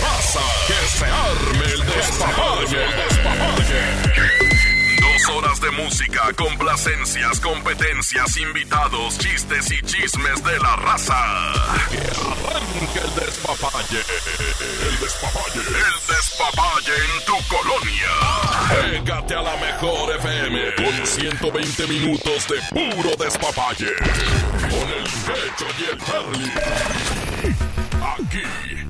Raza, que se arme el despapalle. Dos horas de música, complacencias, competencias, invitados, chistes y chismes de la raza. Que arranque el despapalle. El despapalle. El despapalle en tu colonia. Pégate a la mejor FM con 120 minutos de puro despapalle. Con el pecho y el Charlie. Aquí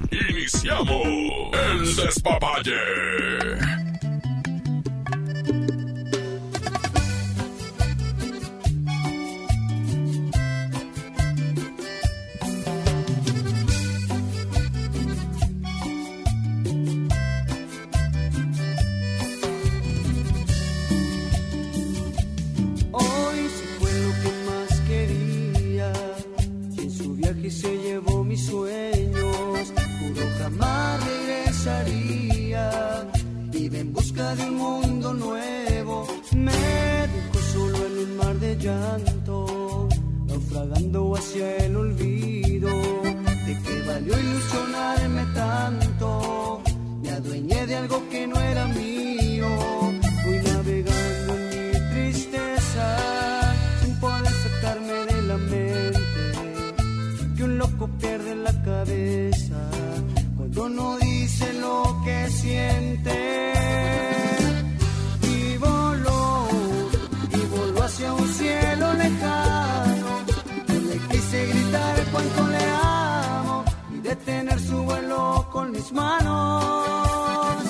iniciamos el despapalle. Llanto, naufragando hacia el olvido. ¿De qué valió ilusionarme tanto? Me adueñé de algo que no era mío. Detener su vuelo con mis manos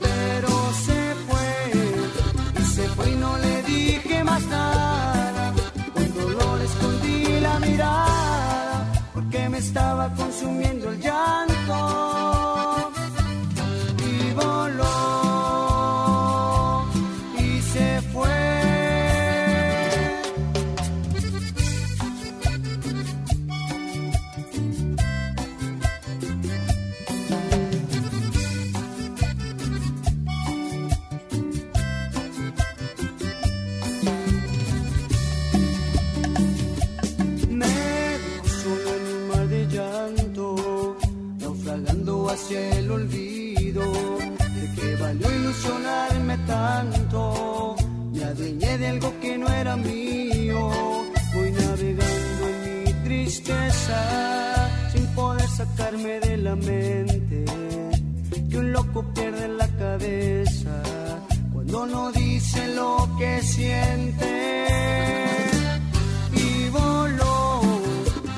pero se fue y se fue y no le dije más nada. Con dolor escondí la mirada porque me estaba consumiendo el llanto. No dice lo que siente y voló,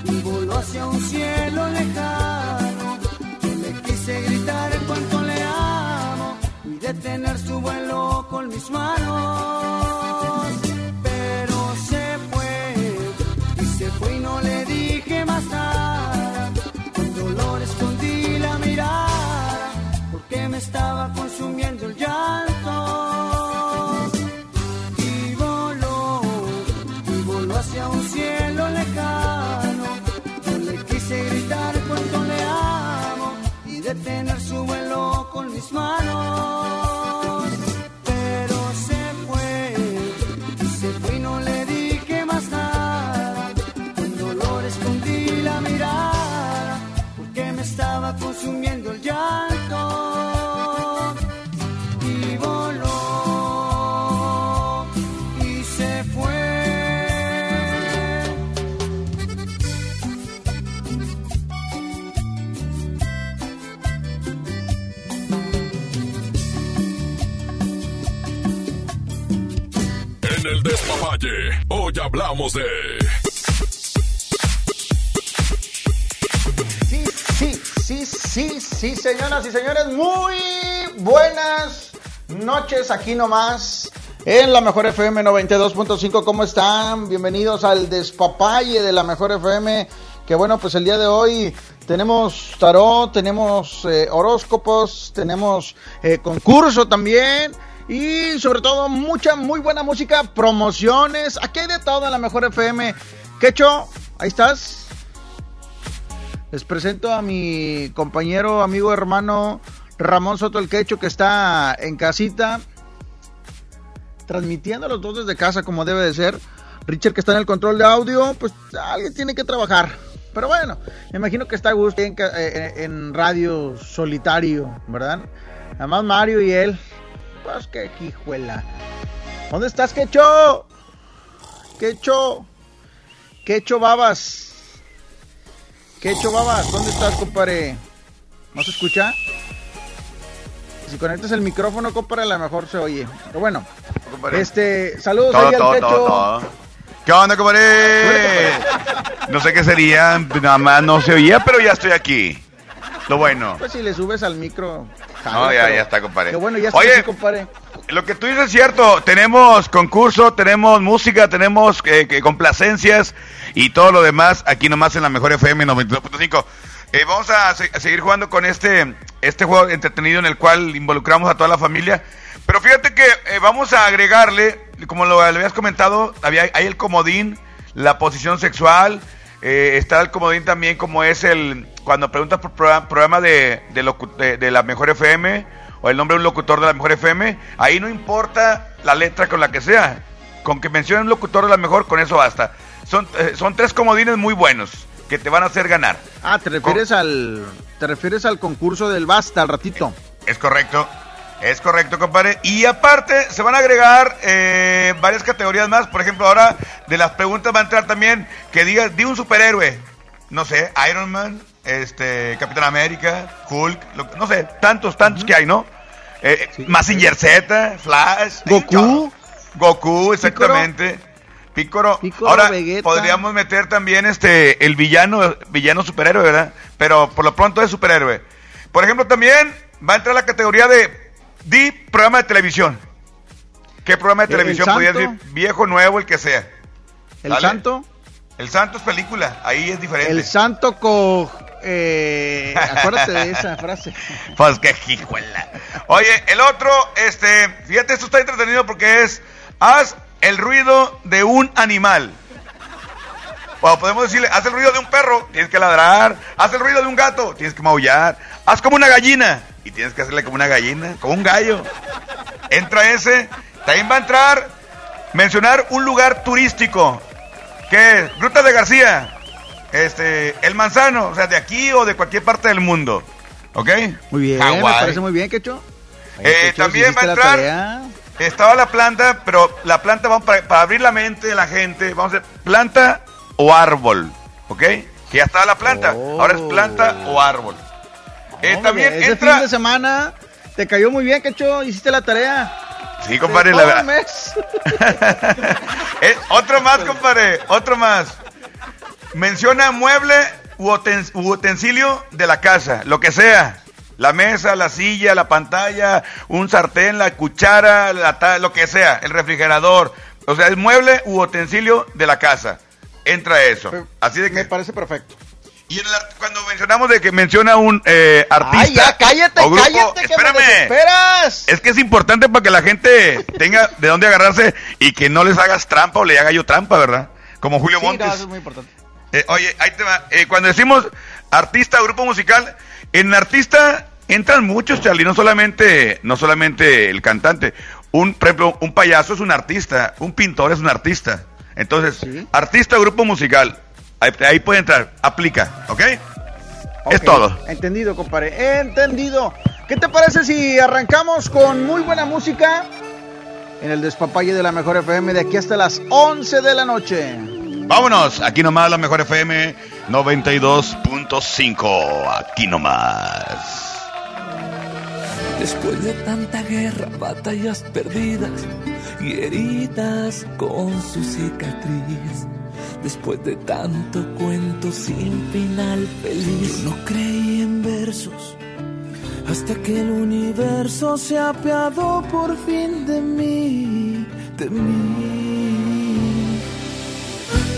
y voló hacia un cielo lejano. Yo le quise gritar cuánto le amo y detener su vuelo con mis manos. Pero se fue, y se fue y no le dije más nada. Con dolor escondí la mirada porque me estaba consumiendo hablamos de. Sí, sí, sí, sí, sí, señoras y señores, muy buenas noches aquí nomás en la mejor FM 92.5. ¿Cómo están? Bienvenidos al despapalle de la mejor FM. Que bueno, pues el día de hoy tenemos tarot, tenemos eh, horóscopos, tenemos eh, concurso también. Y sobre todo mucha, muy buena música, promociones. Aquí hay de todo en la mejor FM. Quecho, ahí estás. Les presento a mi compañero, amigo, hermano Ramón Soto el Quecho, que está en casita, transmitiendo los dos desde casa como debe de ser. Richard, que está en el control de audio, pues alguien tiene que trabajar. Pero bueno, me imagino que está a gusto en, eh, en radio solitario, ¿verdad? Además Mario y él pues qué hijuela. ¿Dónde estás, Quecho? Quecho. Quecho Babas. Quecho Babas, ¿dónde estás, compadre? ¿No se escucha? Si conectas el micrófono, compadre, a lo mejor se oye. Pero bueno, este, saludos ahí al Quecho. ¿Qué onda, compadre? No sé qué sería, nada más no se oía, pero ya estoy aquí. Lo bueno. Pues si le subes al micro, no, ya, ya está, compadre. bueno, ya está Oye, compadre. Lo que tú dices es cierto. Tenemos concurso, tenemos música, tenemos eh, complacencias y todo lo demás aquí nomás en la mejor FM 92.5. Eh, vamos a, seguir jugando con este, este juego entretenido en el cual involucramos a toda la familia. Pero fíjate que eh, vamos a agregarle, como lo, habías comentado, había, hay el comodín, la posición sexual, eh, está el comodín también como es el cuando preguntas por programa, de, de, la mejor FM o el nombre de un locutor de la mejor FM, ahí no importa la letra con la que sea. Con que mencione un locutor de la mejor, con eso basta. Son, eh, son tres comodines muy buenos que te van a hacer ganar. Ah, te refieres al te refieres al concurso del basta al ratito. Es correcto. Es correcto, compadre. Y aparte, se van a agregar eh, varias categorías más. Por ejemplo, ahora de las preguntas va a entrar también que digas, di un superhéroe. No sé, Iron Man, este, Capitán América, Hulk, no sé, tantos, tantos que hay, ¿no? Eh, Massinger Z, Flash, Goku. Goku, exactamente. Pícoro. Ahora podríamos meter también este el villano, villano superhéroe, ¿verdad? Pero por lo pronto es superhéroe. Por ejemplo, también va a entrar la categoría de Di programa de televisión. ¿Qué programa de televisión podría decir? Viejo, nuevo, el que sea. ¿El Santo? El Santo es película, ahí es diferente. El Santo con... Eh, acuérdate de esa frase. Pues qué hijuela. Oye, el otro, este, fíjate, esto está entretenido porque es, haz el ruido de un animal. O podemos decirle, haz el ruido de un perro, tienes que ladrar. Haz el ruido de un gato, tienes que maullar. Haz como una gallina y tienes que hacerle como una gallina, como un gallo. Entra ese, también va a entrar mencionar un lugar turístico, que es Gruta de García, este, El Manzano, o sea, de aquí o de cualquier parte del mundo. ¿Ok? Muy bien, me parece muy bien, Quecho. Eh, también va a entrar. Estaba la planta, pero la planta, vamos para, abrir la mente de la gente, vamos a hacer planta o árbol, ¿ok? Que ya estaba la planta, ahora es planta o árbol. Eh, también ese fin de semana te cayó muy bien, Quecho, hiciste la tarea. Sí, compadre, la verdad. Eh, otro más, compadre, otro más. Menciona mueble u, utensilio de la casa, lo que sea. La mesa, la silla, la pantalla, un sartén, la cuchara, lo que sea, el refrigerador. O sea, el mueble u utensilio de la casa. Entra eso. Así de que. Me parece perfecto. Y cuando mencionamos de que menciona un eh, artista. ¡Ay, ya, cállate, cállate! Espérame. es que es importante para que la gente tenga de dónde agarrarse y que no les hagas trampa o le haga yo trampa, ¿verdad? Como Julio sí, Montes. No, eso es muy importante. Eh, oye, ahí te va. Eh, cuando decimos artista, grupo musical, en artista entran muchos, Charlie, no solamente, no solamente el cantante. Un, por ejemplo, un payaso es un artista, un pintor es un artista. Entonces, artista, grupo musical. Ahí, puede entrar, aplica, ¿ok? Es todo. Entendido, compadre. Entendido. ¿Qué te parece si arrancamos con muy buena música en el despapalle de la Mejor FM de aquí hasta las 11 de la noche? Vámonos, aquí nomás la Mejor FM 92.5. Aquí nomás. Después de tanta guerra, batallas perdidas y heridas con su cicatriz Después de tanto cuento sin final feliz, no creí en versos. Hasta que el universo se apiadó por fin de mí, de mí.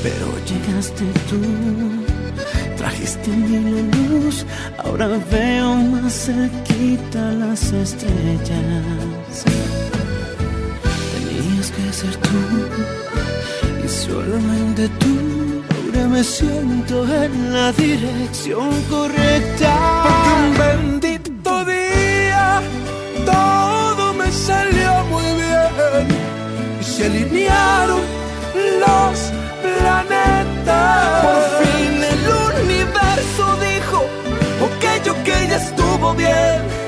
Pero llegaste tú Diste mi luz, ahora veo más cerquita las estrellas. Tenías que ser tú y solamente tú. Ahora me siento en la dirección correcta. Porque un bendito día todo me salió muy bien y se alinearon los planetas. Por fin el universo dijo, ok, ok, ya estuvo bien.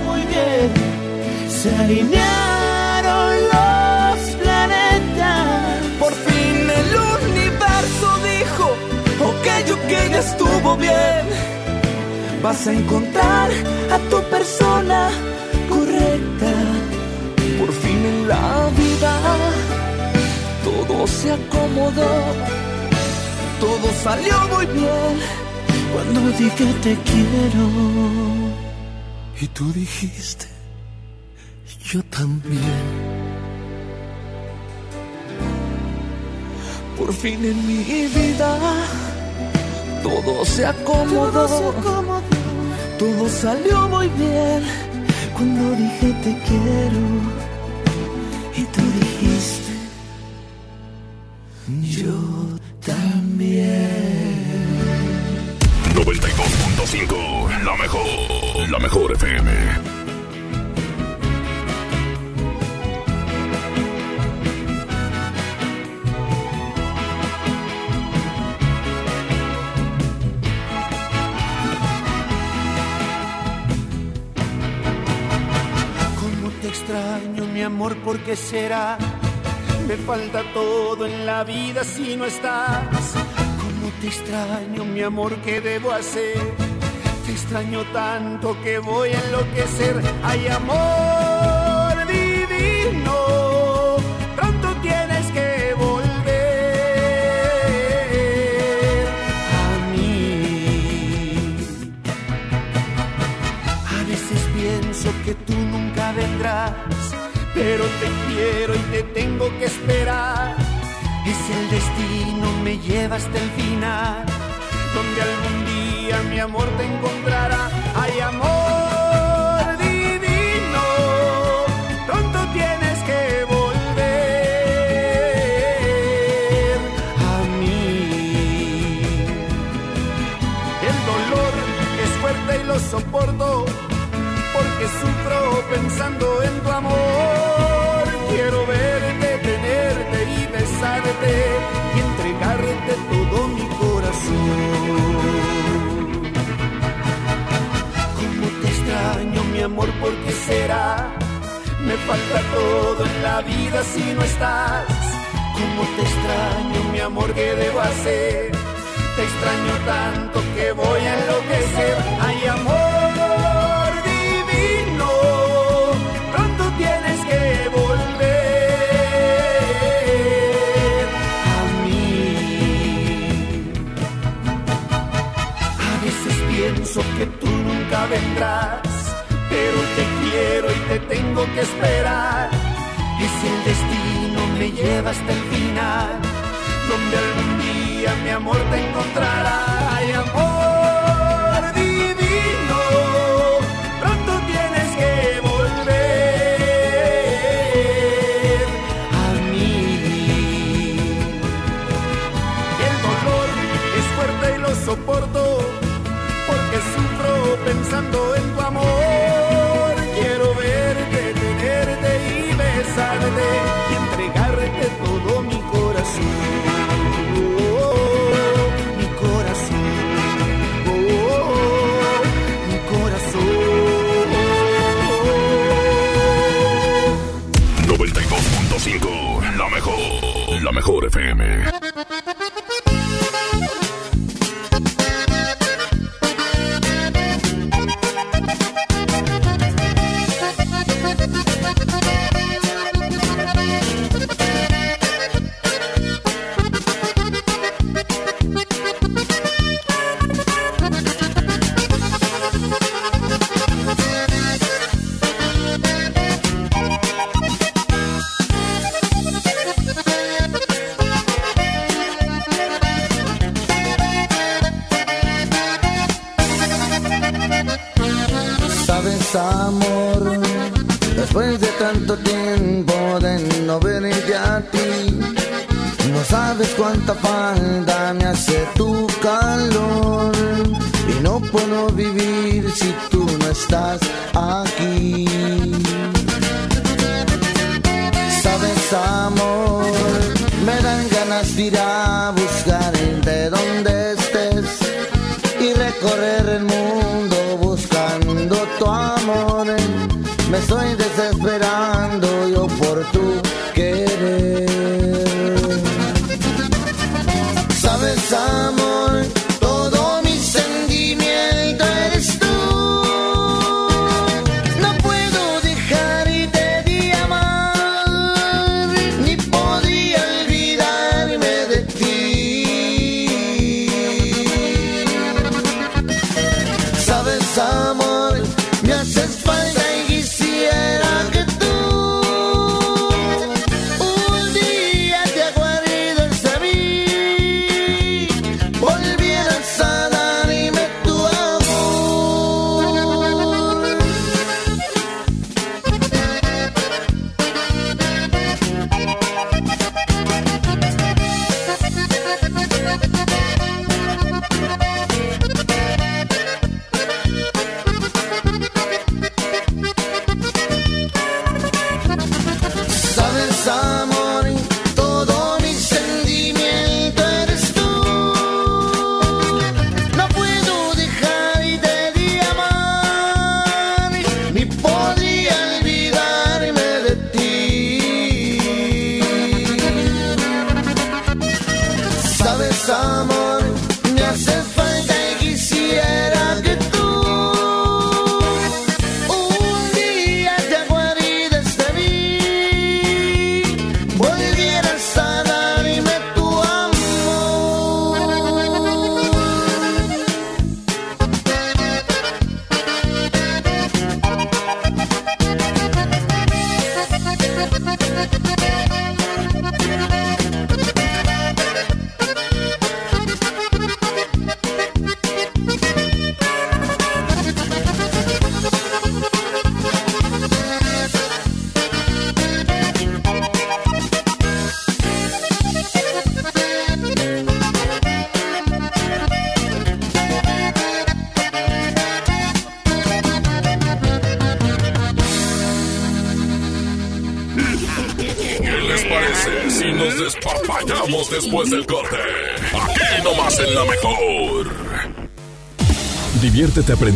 Muy bien. Se alinearon los planetas. Por fin el universo dijo, ok, ok, ya estuvo bien. Vas a encontrar a tu persona correcta. Por fin en la vida todo se acomodó, todo salió muy bien. Cuando dije te quiero y tú dijiste yo también. Por fin en mi vida todo se acomodó, todo salió muy bien. Cuando dije te quiero y tú dijiste yo también. 92.5, la mejor, la mejor FM. Cómo te extraño, mi amor, ¿por qué será? Me falta todo en la vida si no estás. Cómo te extraño, mi amor, ¿qué debo hacer? Te extraño tanto que voy a enloquecer. Ay, amor divino, pronto tienes que volver a mí. A veces pienso que tú nunca vendrás, pero te quiero y te tengo que esperar. Es el destino, me lleva hasta el final, donde algún día mi amor te encontrará. Ay, amor divino, pronto tienes que volver a mí. El dolor es fuerte y lo soporto porque sufro pensando será? Me falta todo en la vida si no estás. Cómo te extraño, mi amor, ¿qué debo hacer? Te extraño tanto que voy a enloquecer. Ay, amor divino, pronto tienes que volver a mí. A veces pienso que tú nunca vendrás, pero te quiero y te tengo que esperar. Y si el destino me lleva hasta el final, donde algún día mi amor te encontrará. Ay, amor divino, pronto tienes que volver a mí. El dolor es fuerte y lo soporto, porque sufro pensando en tu amor. Mejor, la mejor FM.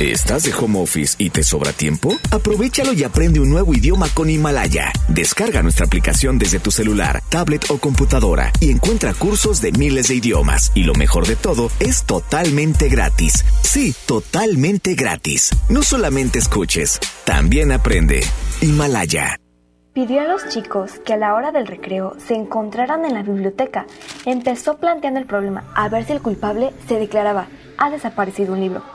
¿Estás de home office y te sobra tiempo? Aprovechalo y aprende un nuevo idioma con Himalaya. Descarga nuestra aplicación desde tu celular, tablet o computadora y encuentra cursos de miles de idiomas. Y lo mejor de todo, es totalmente gratis. Sí, totalmente gratis. No solamente escuches, también aprende. Himalaya. Pidió a los chicos que a la hora del recreo se encontraran en la biblioteca. Empezó planteando el problema a ver si el culpable se declaraba, ha desaparecido un libro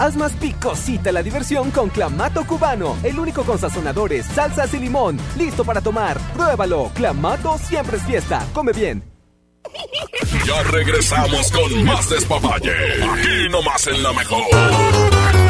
Haz más picosita la diversión con Clamato Cubano, el único con sazonadores, salsas y limón. Listo para tomar. Pruébalo. Clamato siempre es fiesta. Come bien. Ya regresamos con más despapalle. Aquí nomás en la mejor.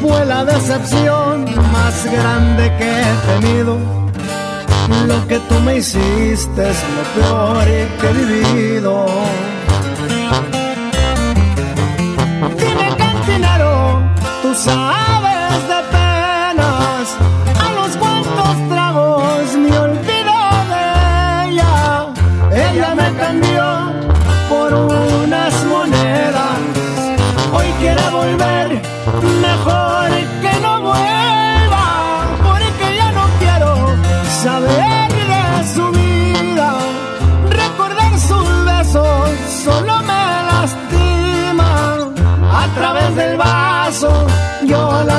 fue la decepción más grande que he tenido. Lo que tú me hiciste es lo peor que he vivido. Dime cantinero, tú sabes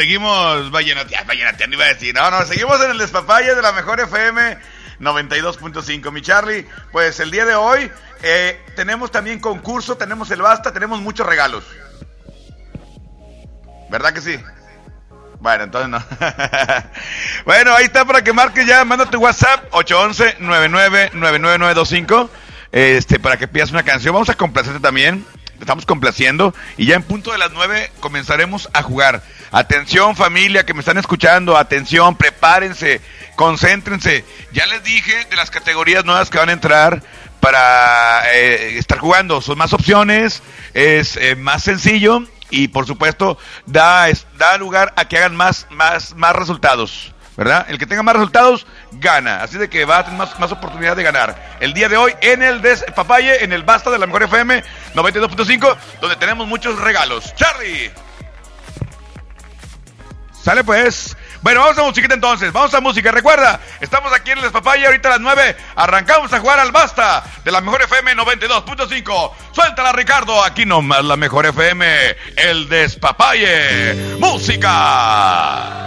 Seguimos vallenateando, vallenateando iba a decir. No, no, seguimos en el despapalle de la mejor FM 92.5. Mi Charlie, pues el día de hoy eh, tenemos también concurso, tenemos el basta, tenemos muchos regalos. ¿Verdad que sí? Bueno, entonces no. bueno, ahí está para que marques ya, manda tu WhatsApp 811-999925 este, para que pidas una canción. Vamos a complacerte también. Estamos complaciendo y ya en punto de las 9 comenzaremos a jugar. Atención familia que me están escuchando, atención, prepárense, concéntrense. Ya les dije de las categorías nuevas que van a entrar para eh, estar jugando. Son más opciones, es eh, más sencillo y por supuesto da, da lugar a que hagan más, más, más resultados. ¿verdad? El que tenga más resultados gana. Así de que va a tener más, más oportunidad de ganar. El día de hoy en el Despapalle, en el Basta de la Mejor FM 92.5, donde tenemos muchos regalos. Charlie. Sale pues. Bueno, vamos a musiquita entonces, vamos a música. Recuerda, estamos aquí en el Despapalle, ahorita a las 9. Arrancamos a jugar al basta de la mejor FM 92.5. Suéltala, Ricardo, aquí nomás la mejor FM, el Despapalle. ¡Música!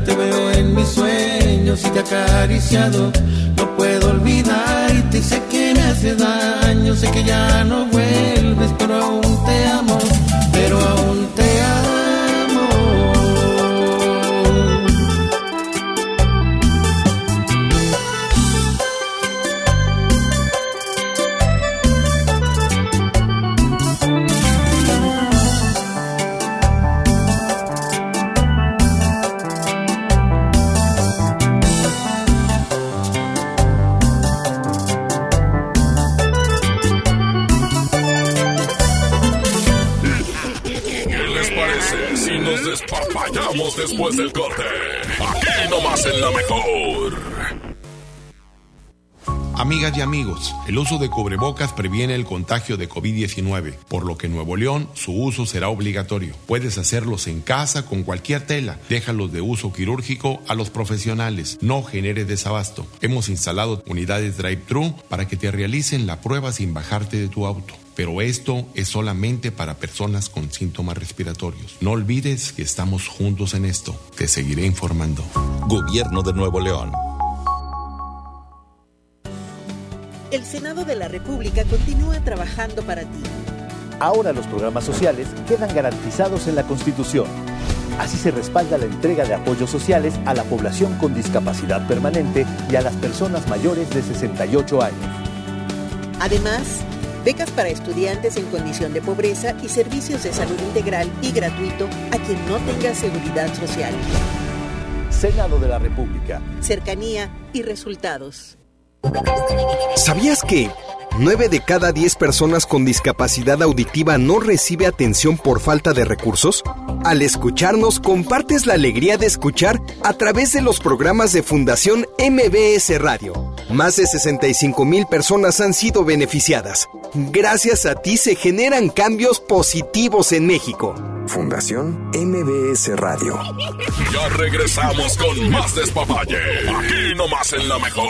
te veo en mis sueños y te he acariciado. No puedo olvidarte y sé que me hace daño, sé que ya no vuelves, pero aún te amo, pero aún te amo. Después del corte? Aquí nomás en la mejor. Amigas y amigos, el uso de cubrebocas previene el contagio de COVID-19, por lo que en Nuevo León su uso será obligatorio. Puedes hacerlos en casa con cualquier tela. Déjalos de uso quirúrgico a los profesionales. No genere desabasto. Hemos instalado unidades drive-thru para que te realicen la prueba sin bajarte de tu auto. Pero esto es solamente para personas con síntomas respiratorios. No olvides que estamos juntos en esto. Te seguiré informando. Gobierno de Nuevo León. el Senado de la República continúa trabajando para ti. Ahora los programas sociales quedan garantizados en la Constitución. Así se respalda la entrega de apoyos sociales a la población con discapacidad permanente y a las personas mayores de 68 años. Además, becas para estudiantes en condición de pobreza y servicios de salud integral y gratuito a quien no tenga seguridad social. Senado de la República. Cercanía y resultados. ¿Sabías que 9 de cada 10 personas con discapacidad auditiva no recibe atención por falta de recursos? Al escucharnos, compartes la alegría de escuchar a través de los programas de Fundación MBS Radio. Más de 65 mil personas han sido beneficiadas. Gracias a ti se generan cambios positivos en México. Fundación MBS Radio. Ya regresamos con más despapalle. Aquí nomás en la mejor.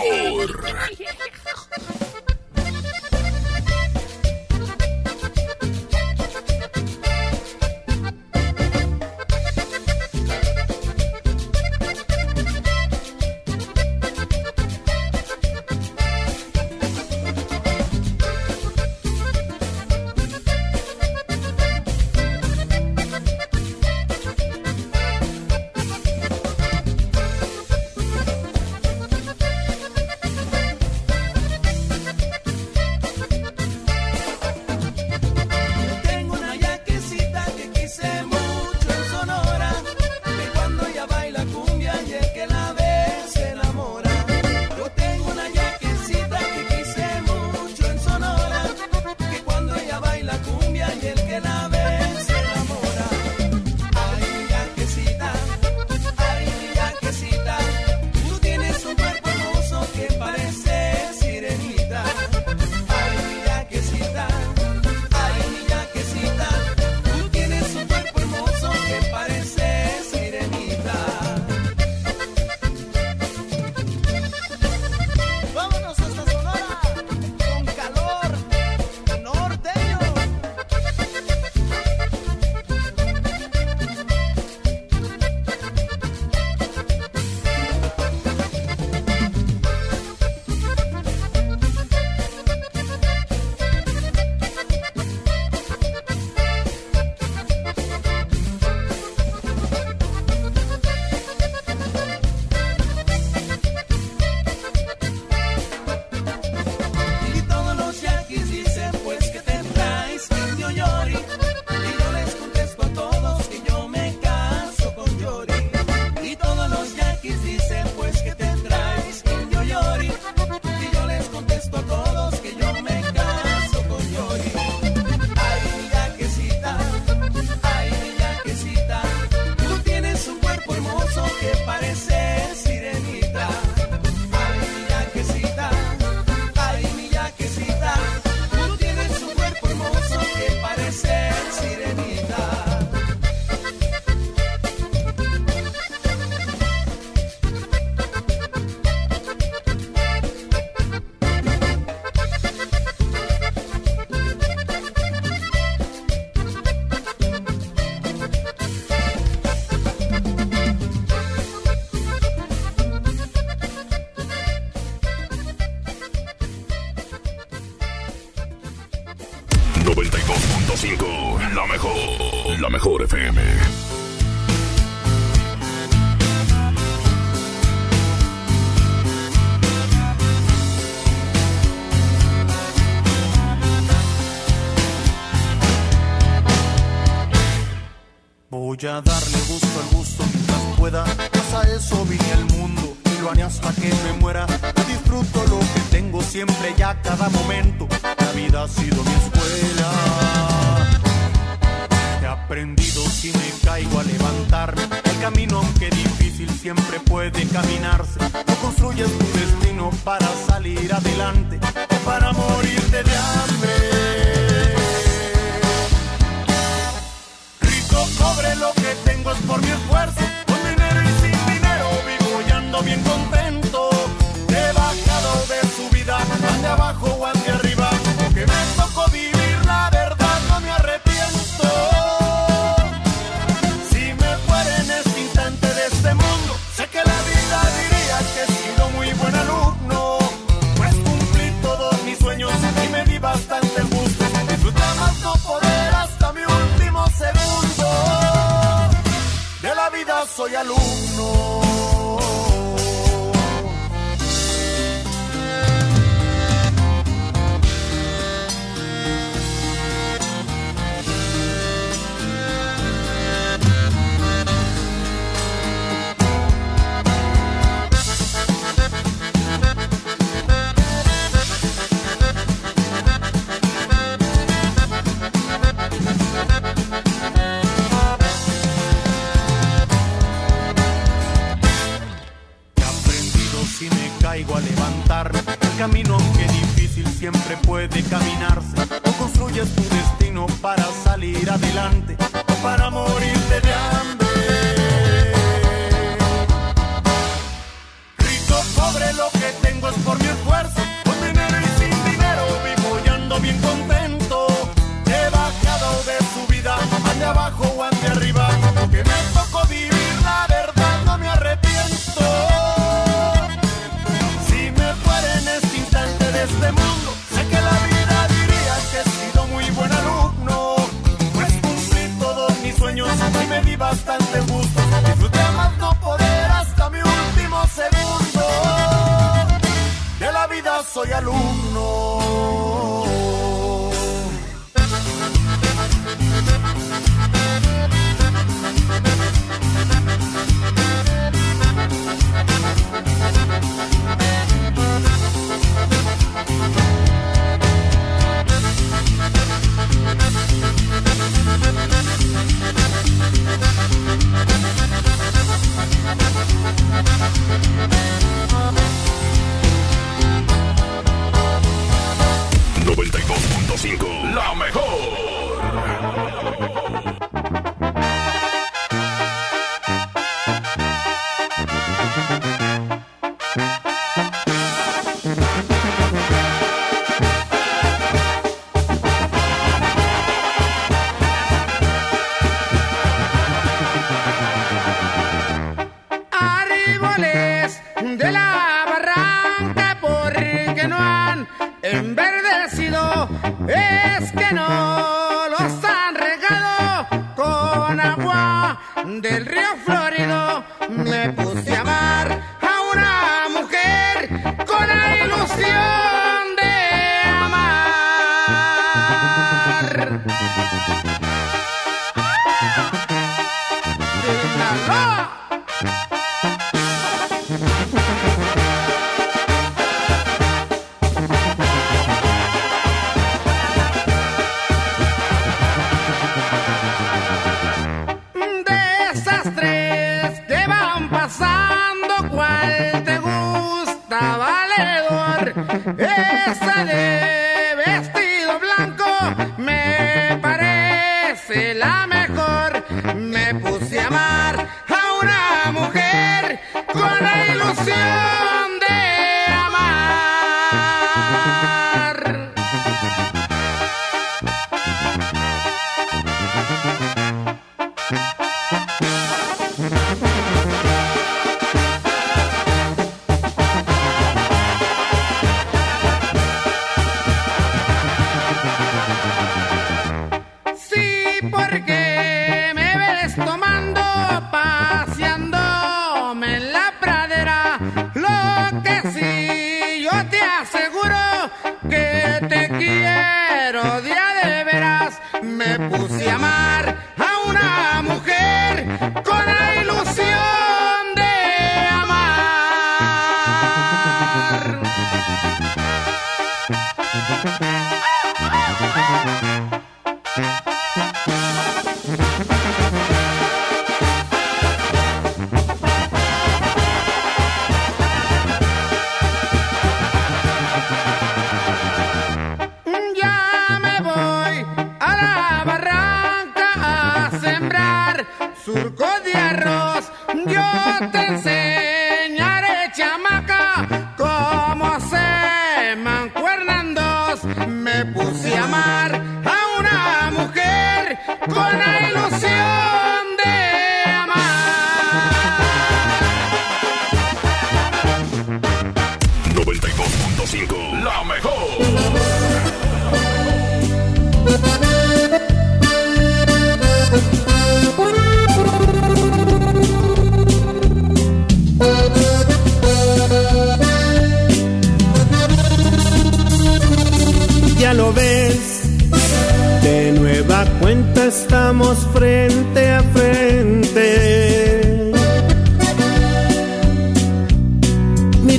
Voy a darle gusto al gusto mientras pueda. Pues a eso vine al mundo y lo haré hasta que me muera. Disfruto lo que tengo siempre y a cada momento.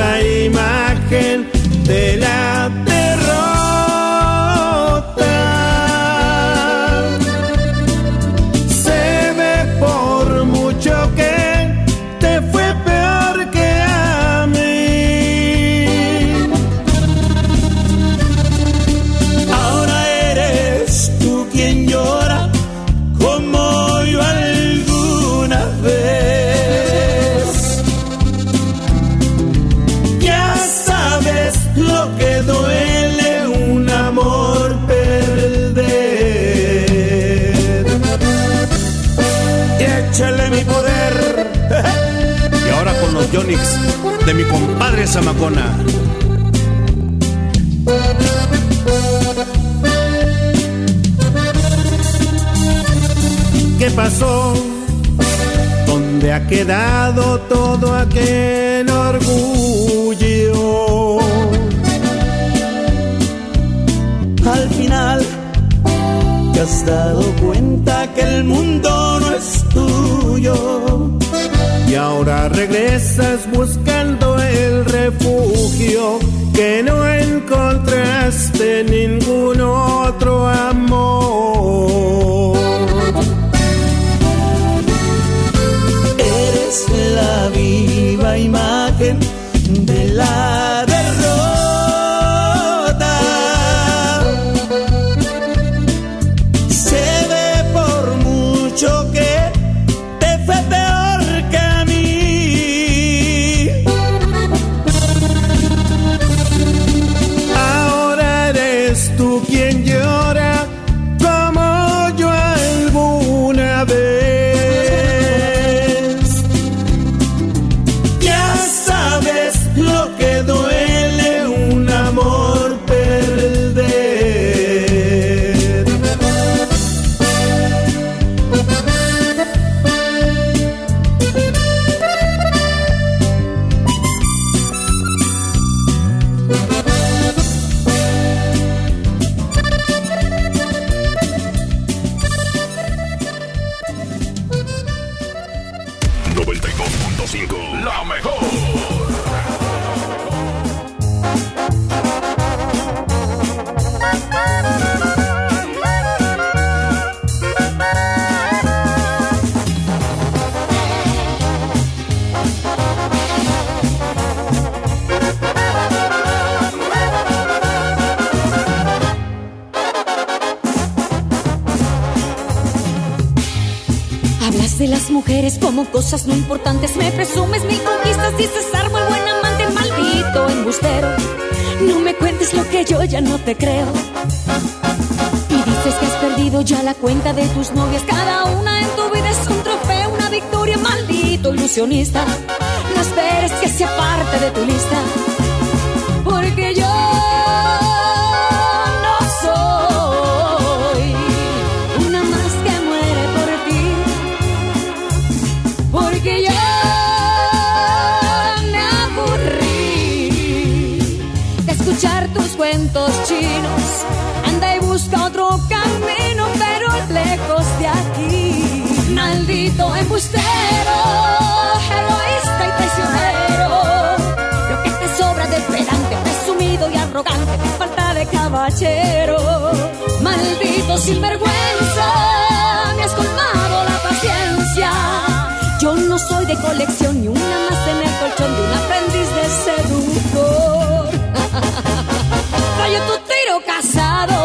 Viva imagen de la de mi compadre Zamacona. ¿Qué pasó? ¿Dónde ha quedado todo aquel orgullo? Al final, te has dado cuenta que el mundo no es tuyo. Y ahora regresas buscando refugio que no encontraste en ningún otro amor. Te creo. Y dices que has perdido ya la cuenta de tus novias. Cada una en tu vida es un trofeo, una victoria, maldito ilusionista. Maldito sinvergüenza, me has colmado la paciencia. Yo no soy de colección ni una más en el colchón de un aprendiz de seductor. Fallo tu tiro casado.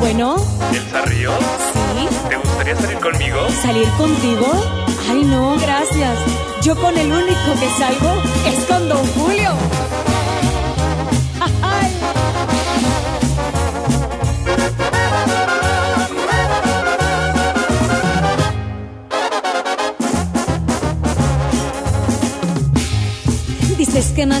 Bueno, ¿Elsa Ríos? sí, ¿Te gustaría salir conmigo? salir contigo. Ay, no, gracias. Yo con el único que salgo es con Don Julio.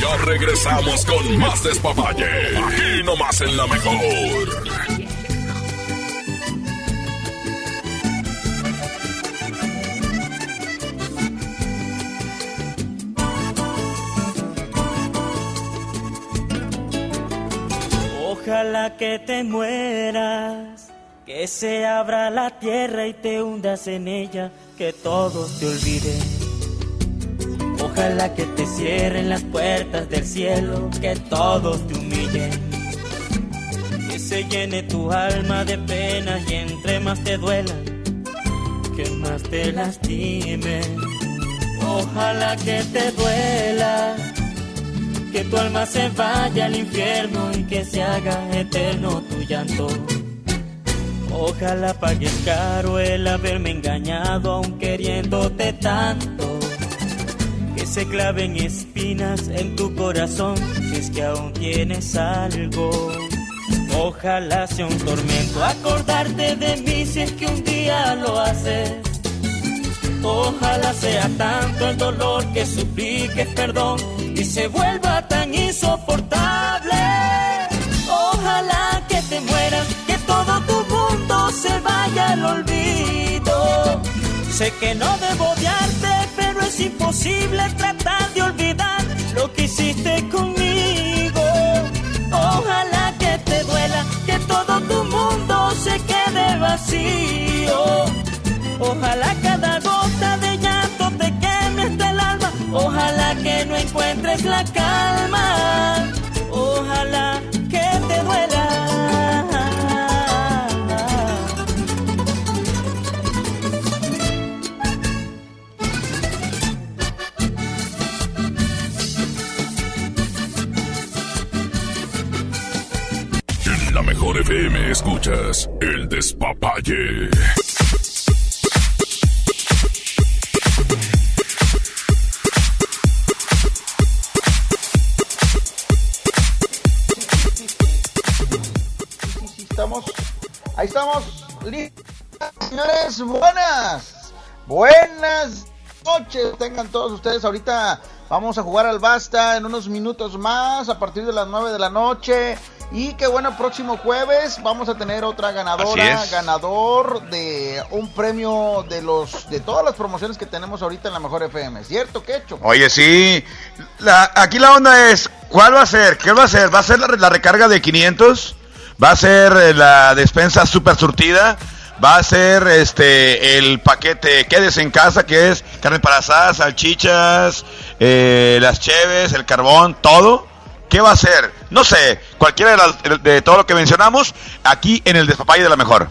Ya regresamos con más despapalle. Aquí nomás en la mejor. Ojalá que te mueras, que se abra la tierra y te hundas en ella, que todos te olviden. Ojalá que te cierren las puertas del cielo, que todos te humillen. Que se llene tu alma de penas y entre más te duelan, que más te lastimen. Ojalá que te duela, que tu alma se vaya al infierno y que se haga eterno tu llanto. Ojalá pagues caro el haberme engañado aun queriéndote tanto. Se claven espinas en tu corazón si es que aún tienes algo. Ojalá sea un tormento acordarte de mí si es que un día lo haces. Ojalá sea tanto el dolor que supliques perdón y se vuelva tan insoportable. Ojalá que te mueras, que todo tu mundo se vaya al olvido. Sé que no debo odiarte, es imposible tratar de olvidar lo que hiciste conmigo. Ojalá que te duela, que todo tu mundo se quede vacío. Ojalá cada gota de llanto te queme hasta el alma. Ojalá que no encuentres la calma. FM escuchas el despapalle. Estamos, ahí estamos, listos. Señores, buenas. Buenas noches, tengan todos ustedes. Ahorita vamos a jugar al Basta en unos minutos más, a partir de las 9 de la noche. Y qué bueno, próximo jueves vamos a tener otra ganadora, ganador de un premio de los de todas las promociones que tenemos ahorita en la Mejor FM. ¿Cierto, Quecho? Oye, sí. La- aquí la onda es, ¿cuál va a ser? ¿Qué va a ser? ¿Va a ser la, la recarga de 500? ¿Va a ser eh, la despensa super surtida? ¿Va a ser este el paquete Quedes en casa, que es carne para asar, salchichas, eh, las cheves, el carbón, todo? ¿Qué va a ser? No sé, cualquiera de, las- de todo lo que mencionamos aquí en el despapalle de la mejor.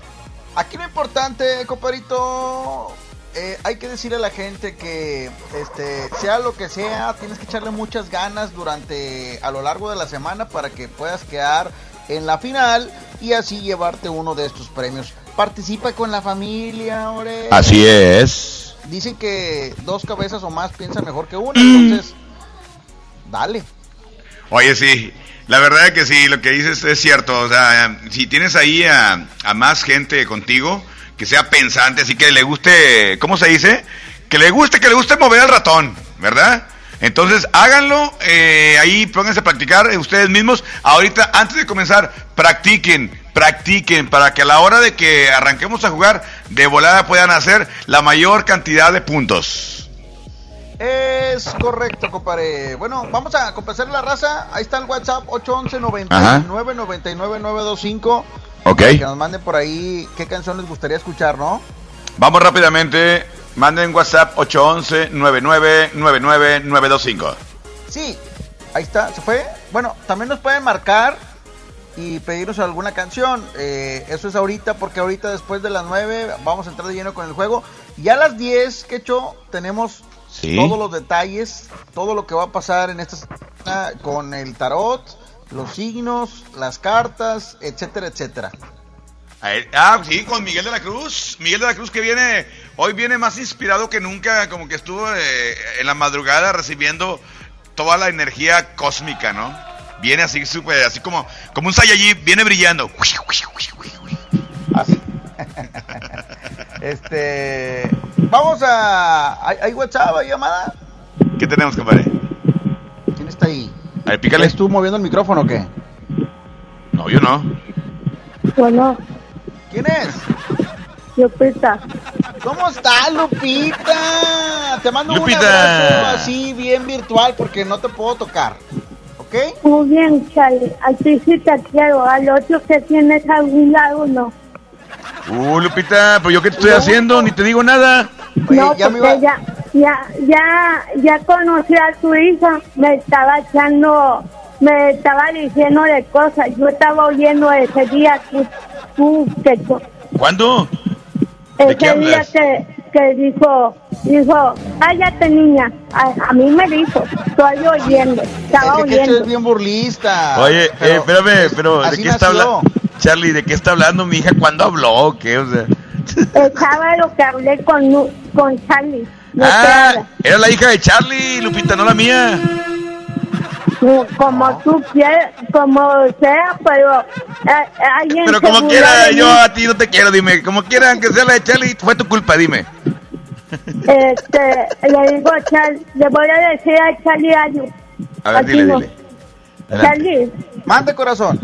Aquí lo importante, compadrito, eh, hay que decirle a la gente que este sea lo que sea, tienes que echarle muchas ganas durante a lo largo de la semana para que puedas quedar en la final y así llevarte uno de estos premios. Participa con la familia, ore. Así es. Dicen que dos cabezas o más piensan mejor que una, entonces dale. Oye, sí, la verdad que sí, lo que dices es cierto. O sea, si tienes ahí a, a más gente contigo, que sea pensante, así que le guste, ¿cómo se dice? Que le guste, que le guste mover al ratón, ¿verdad? Entonces háganlo, eh, ahí pónganse a practicar eh, ustedes mismos. Ahorita, antes de comenzar, practiquen, practiquen, para que a la hora de que arranquemos a jugar, de volada puedan hacer la mayor cantidad de puntos. Es correcto, compadre. Bueno, vamos a complacer la raza. Ahí está el WhatsApp 811 Ajá. 99 99 925. Ok. Que nos manden por ahí qué canción les gustaría escuchar, ¿no? Vamos rápidamente. Manden WhatsApp 811-9999-925. Sí, ahí está, se fue. Bueno, también nos pueden marcar y pedirnos alguna canción. Eh, eso es ahorita, porque ahorita después de las 9 vamos a entrar de lleno con el juego. Y a las 10, que hecho, tenemos Sí. todos los detalles, todo lo que va a pasar en esta semana con el tarot, los signos, las cartas, etcétera, etcétera. Ah, sí, con Miguel de la Cruz. Miguel de la Cruz que viene, hoy viene más inspirado que nunca, como que estuvo eh, en la madrugada recibiendo toda la energía cósmica, ¿no? Viene así súper, así como, como un Saiyajin, viene brillando. Este, vamos a, ¿hay, hay WhatsApp, hay llamada? ¿Qué tenemos, compadre? ¿Quién está ahí? A ver, pícale. ¿Estás tú moviendo el micrófono o qué? No, yo no. Bueno, ¿Quién es? Lupita. ¿Cómo estás, Lupita? Te mando Lupita. un abrazo así bien virtual porque no te puedo tocar. ¿Ok? Muy bien, Charlie. A ti sí te quiero. Al otro que tienes a un lado, no. Uh, Lupita, pues yo qué te estoy haciendo, ni te digo nada. no, porque ya, ya, ya, ya conocí a tu hija. Me estaba echando, me estaba diciendo de cosas. Yo estaba oyendo ese día que tú, que tú- ¿Cuándo? ese qué día que, que dijo, dijo, cállate niña. A, a mí me dijo, estoy oyendo, estaba Es que oyendo. es bien burlista. Oye, Pero eh, espérame, pero ¿de qué está hablando? Charlie, ¿de qué está hablando mi hija? ¿Cuándo habló? o ¿Qué? O sea, Estaba lo que hablé con, con Charlie. No ah, era la hija de Charlie, Lupita, no la mía. Como tú quieras, como sea, pero eh, alguien Pero como quiera, yo a ti no te quiero, dime. Como quiera, aunque sea la de Charlie, fue tu culpa, dime. Este, le digo a Charlie, le voy a decir a Charlie algo. A ver, dile, dile. Adelante. Charlie, Mande corazón.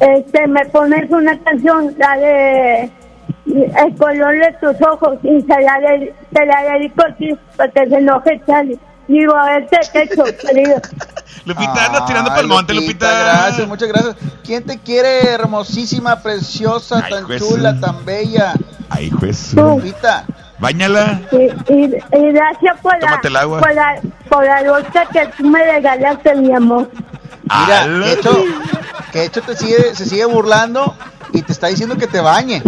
Este, me pones una canción, la de El color de tus ojos, y se la, de, se la dedico a ti, para que se enoje Charlie. Digo, a ver, ¿qué he hecho, querido? Lupita, andas tirando Ay, pa'l monte, Lupita. Gracias, muchas gracias. ¿Quién te quiere, hermosísima, preciosa, tan juez. chula, tan bella? Ay, juez. Lupita. Báñala. Y, y, y gracias por la, el agua. por la, por la bolsa que tú me regalaste, mi amor. Mira, que hecho, que hecho te sigue, se sigue burlando y te está diciendo que te bañe.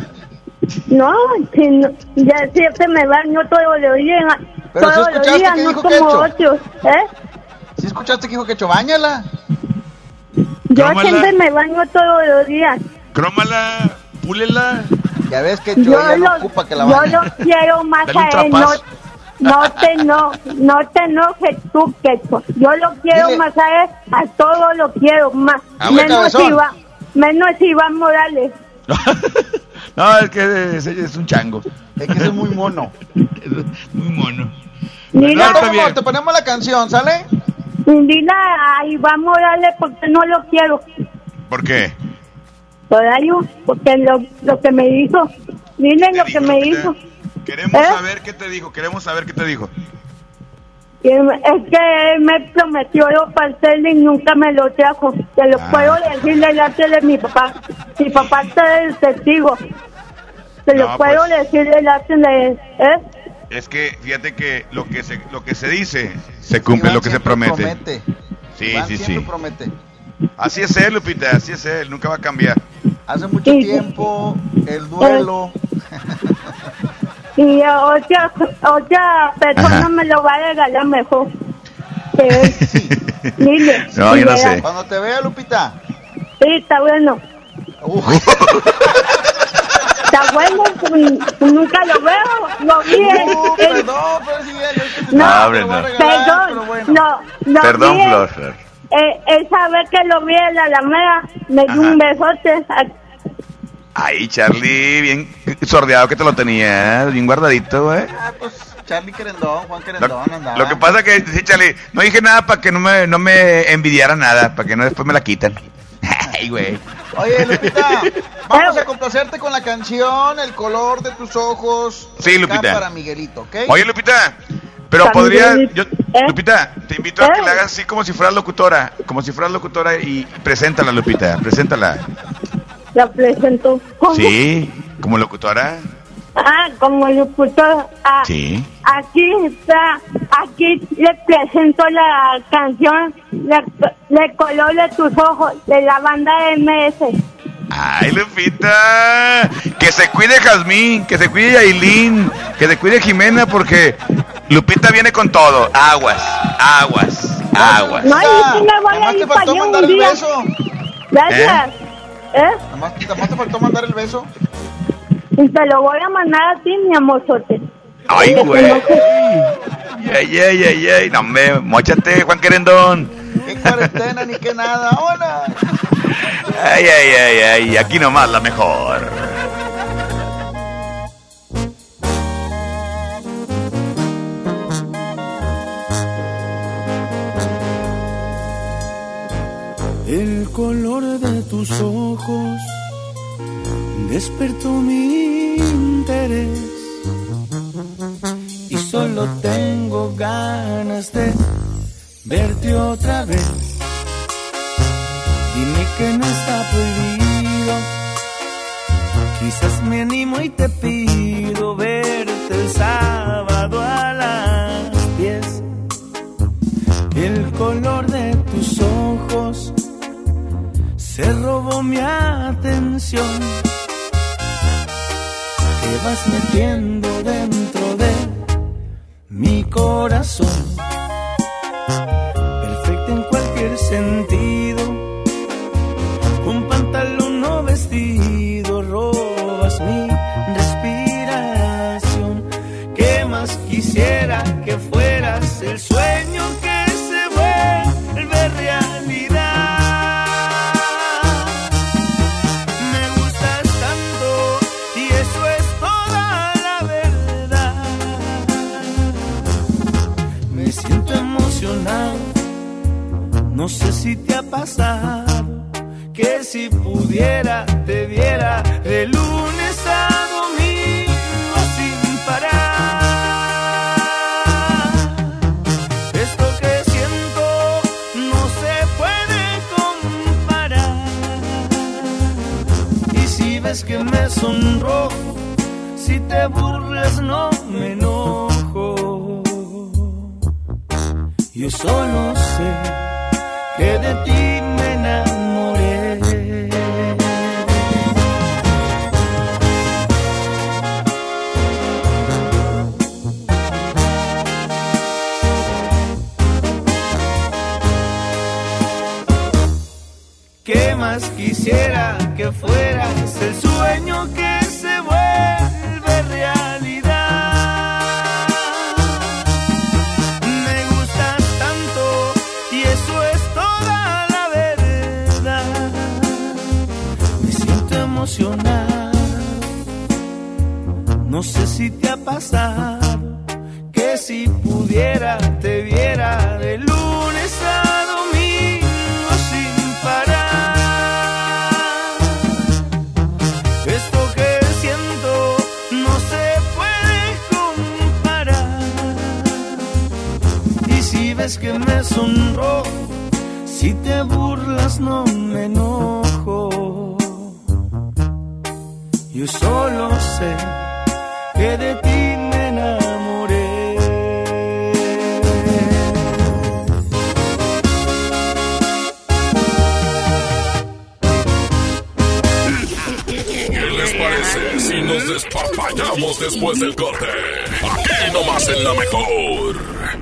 No, si no, ya siempre me baño todos los días. Pero ¿sí todos los escuchaste días, que no dijo como Quecho? otros. ¿Eh? ¿Sí escuchaste que dijo que bañala? Yo Crómala. siempre me baño todos los días. Crómala, púlela. Ya ves que Yo ella no ocupa que la yo lo quiero más Dale a él. No, te no, no te enojes tú, Quecho. Yo lo quiero Dile. más a él. A todo lo quiero más. Ah, menos. Iván, menos Iván Morales. No, es que es, es un chango. Es que es muy mono. muy mono. Mira, No, te, ponemos la canción, ¿sale? Dile a darle porque no lo quiero. ¿Por qué? Todavía, porque lo, lo que me dijo. Dile lo que me dijo. Queremos ¿Eh? saber qué te dijo, queremos saber qué te dijo. Es que él me prometió los pasteles y nunca me lo trajo. Te lo Ah. puedo decir delante de mi papá. Mi papá está el testigo. Te lo No, puedo pues. decir delante de él. ¿Eh? Es que fíjate que lo que se, lo que se dice se cumple, Iván lo que se promete. promete. Sí, Iván sí, sí. promete. Así es él, Lupita, así es él, nunca va a cambiar. Hace mucho tiempo, el duelo. Y otra, otra persona Ajá. me lo va a regalar mejor. Él. Dile. No, yo no sé. Cuando te vea, Lupita. Sí, está bueno. Está bueno, pues, nunca lo veo. Lo vi Uh, en- perdón, pero sí, yo que No, No, no. Perdón, no, no Perdón, Flor. Eh, esa vez que lo vi en la Alameda, me dio un besote. Ay, Charlie, bien sordeado que te lo tenía, bien guardadito, güey. Ah, pues Charlie Querendón, Juan Lo, Querendón andaba. lo que pasa que, sí, Charlie, no dije nada para que no me, no me envidiara nada, para que no después me la quitan. Ay, güey. Oye, Lupita, vamos a complacerte con la canción El color de tus ojos. Sí, Lupita. Para Miguelito, ¿ok? Oye, Lupita, pero podría, yo, ¿Eh? Lupita, te invito a que la hagas así como si fueras locutora, como si fueras locutora y preséntala, Lupita, preséntala. La presentó. ¿Cómo? Sí, como locutora. Ah, como locutor. Ah, Sí. Aquí está, aquí le presento la canción Le, Le color de tus ojos de la banda MS. Ay, Lupita, que se cuide Jazmín, que se cuide Yailin, que se cuide Jimena porque Lupita viene con todo. Aguas, aguas, aguas. No, y sí me voy a te ir faltó para allá mandar un el día. beso. Gracias. ¿Eh? Nomás, nomás te faltó mandar el beso. Y te lo voy a mandar a ti, mi amorzote. Ay, güey. Ay, ay, ay, ay. No, me, mochate, Juan Querendón. Qué cuarentena ni qué nada. Hola. Ay, ay, ay, ay. Aquí nomás la mejor. El color de tus ojos despertó mi interés y solo tengo ganas de verte otra vez. Dime que no está prohibido, quizás me animo y te pido verte el sábado a las 10. El color de tus ojos se robó mi atención. Te vas metiendo dentro de mi corazón. Perfecta en cualquier sentido. Quisiera que fueras el sueño que se vuelve realidad? Me gustas tanto y eso es toda la verdad. Me siento emocionado, no sé si te ha pasado que si pudiera te viera de lunes a ves que me sonrojo, si te burlas no me enojo. Yo solo sé que de ti me enamoré. ¿Qué más quisiera que fueras el sueño que se vuelve realidad? Me gustas tanto y eso es toda la verdad. Me siento emocionado, No sé si te ha pasado que si pudiera te viera de lunes Que me sonrojo, si te burlas no me enojo. Yo solo sé que de ti me enamoré. ¿Qué les parece si nos despapallamos después del corte? Aquí nomás en la mejor.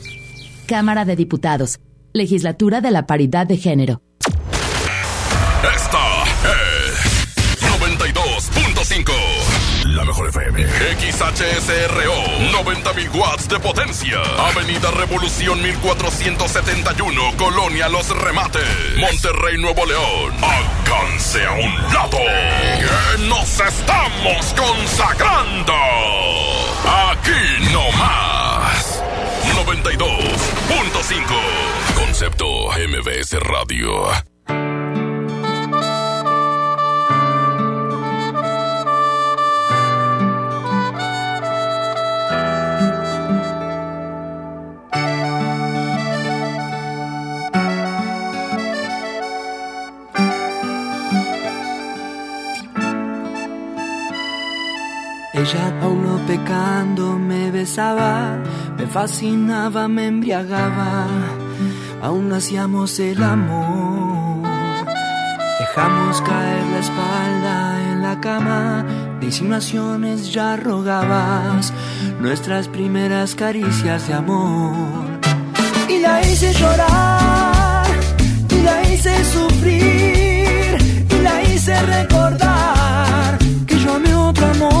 Cámara de Diputados. Legislatura de la Paridad de Género. Esta es 92.5. La mejor FM. XHSRO. 90.000 watts de potencia. Avenida Revolución 1471. Colonia Los Remates. Monterrey, Nuevo León. Alcance a un lado. Que nos estamos consagrando. Aquí no más. 92.5. Concepto MBS Radio. Ella aún no pecando me besaba, me fascinaba, me embriagaba, aún hacíamos el amor. Dejamos caer la espalda en la cama, de insinuaciones ya rogabas nuestras primeras caricias de amor. Y la hice llorar, y la hice sufrir, y la hice recordar que yo amé otro amor,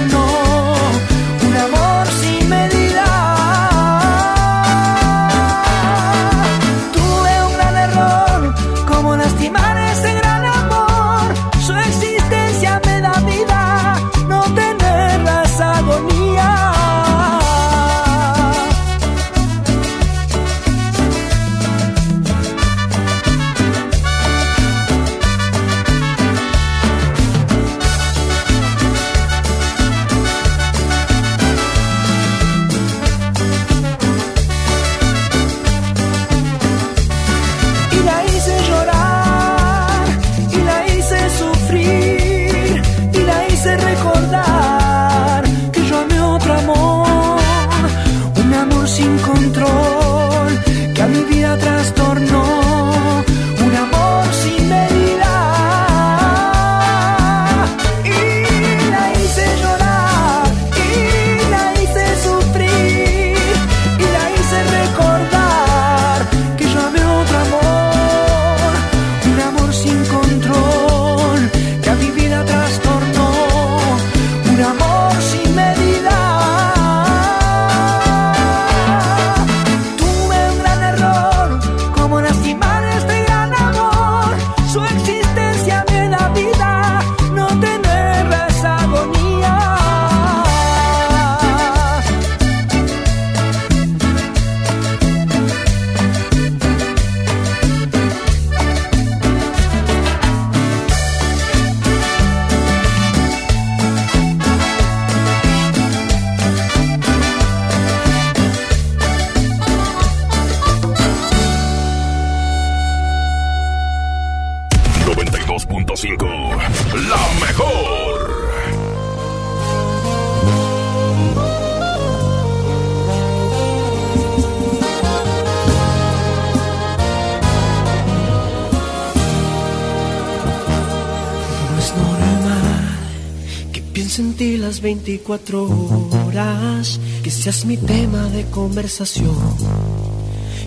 Este seas mi tema de conversación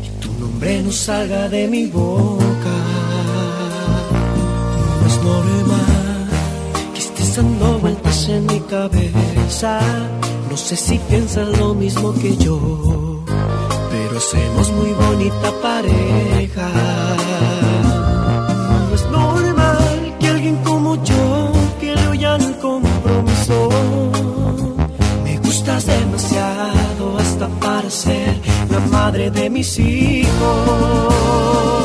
y tu nombre no salga de mi boca. No es normal que estés dando vueltas en mi cabeza. No sé si piensas lo mismo que yo, pero hacemos muy bonita pareja. madre de mis hijos.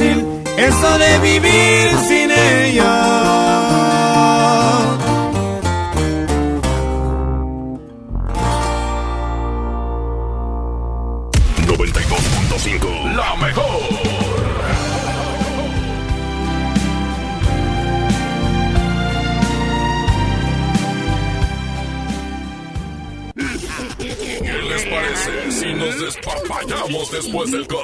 Eso de vivir sin ella. 92.5, la mejor. ¿Qué les parece si nos despapallamos después del corte?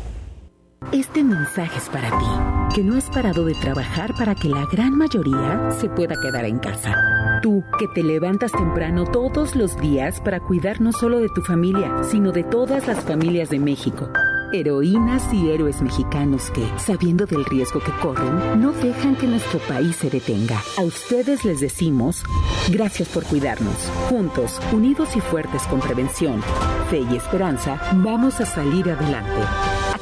Este mensaje es para ti, que no has parado de trabajar para que la gran mayoría se pueda quedar en casa. Tú, que te levantas temprano todos los días para cuidar no solo de tu familia, sino de todas las familias de México. Heroínas y héroes mexicanos que, sabiendo del riesgo que corren, no dejan que nuestro país se detenga. A ustedes les decimos, gracias por cuidarnos. Juntos, unidos y fuertes con prevención, fe y esperanza, vamos a salir adelante.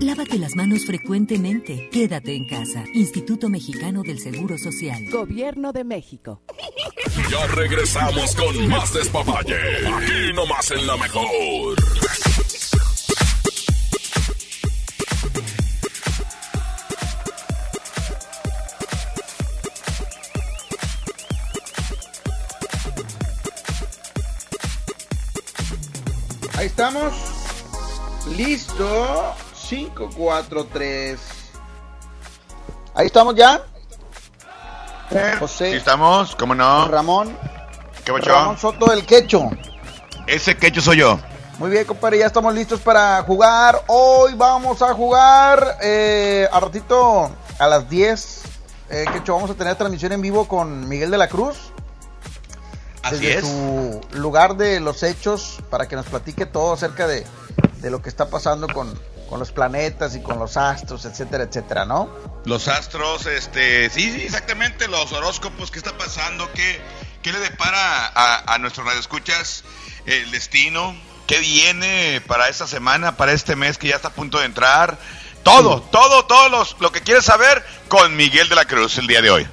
Lávate las manos frecuentemente. Quédate en casa. Instituto Mexicano del Seguro Social. Gobierno de México. Ya regresamos con más despapalle. Aquí nomás en la mejor. Ahí estamos. Listo 5, 4, 3. Ahí estamos ya. José. Sí estamos, ¿cómo no? Ramón. ¿Qué pacho? Ramón Soto del Quecho. Ese quecho soy yo. Muy bien, compadre, ya estamos listos para jugar. Hoy vamos a jugar eh, a ratito a las 10. Eh, Quecho, vamos a tener transmisión en vivo con Miguel de la Cruz. Así desde es. su lugar de los hechos para que nos platique todo acerca de, de lo que está pasando con, con los planetas y con los astros, etcétera, etcétera, ¿no? Los astros, este, sí, sí, exactamente, los horóscopos, ¿qué está pasando? ¿Qué, qué le depara a, a nuestros radioescuchas el destino? ¿Qué viene para esta semana, para este mes que ya está a punto de entrar? Todo, todo, todo los, lo que quieres saber con Miguel de la Cruz el día de hoy.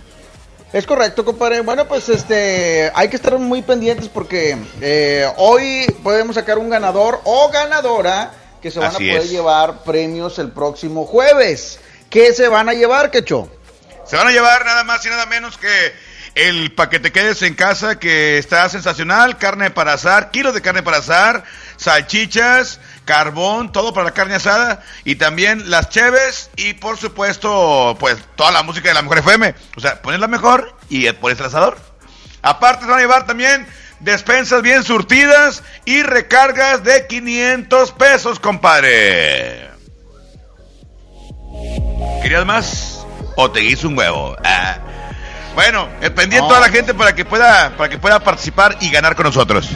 Es correcto, compadre. Bueno, pues este, hay que estar muy pendientes porque eh, hoy podemos sacar un ganador o ganadora que se van Así a poder es. llevar premios el próximo jueves. ¿Qué se van a llevar, Quecho? Se van a llevar nada más y nada menos que el paquete quedes en casa que está sensacional, carne para asar, kilos de carne para asar, salchichas, carbón, todo para la carne asada y también las cheves y por supuesto pues toda la música de la mejor FM, o sea, pones la mejor y pones el asador. Aparte se van a llevar también despensas bien surtidas y recargas de 500 pesos, compadre. ¿Querías más? ¿O te hizo un huevo? Ah. Bueno, eh, pendiente No. a la gente para que pueda para que pueda participar y ganar con nosotros.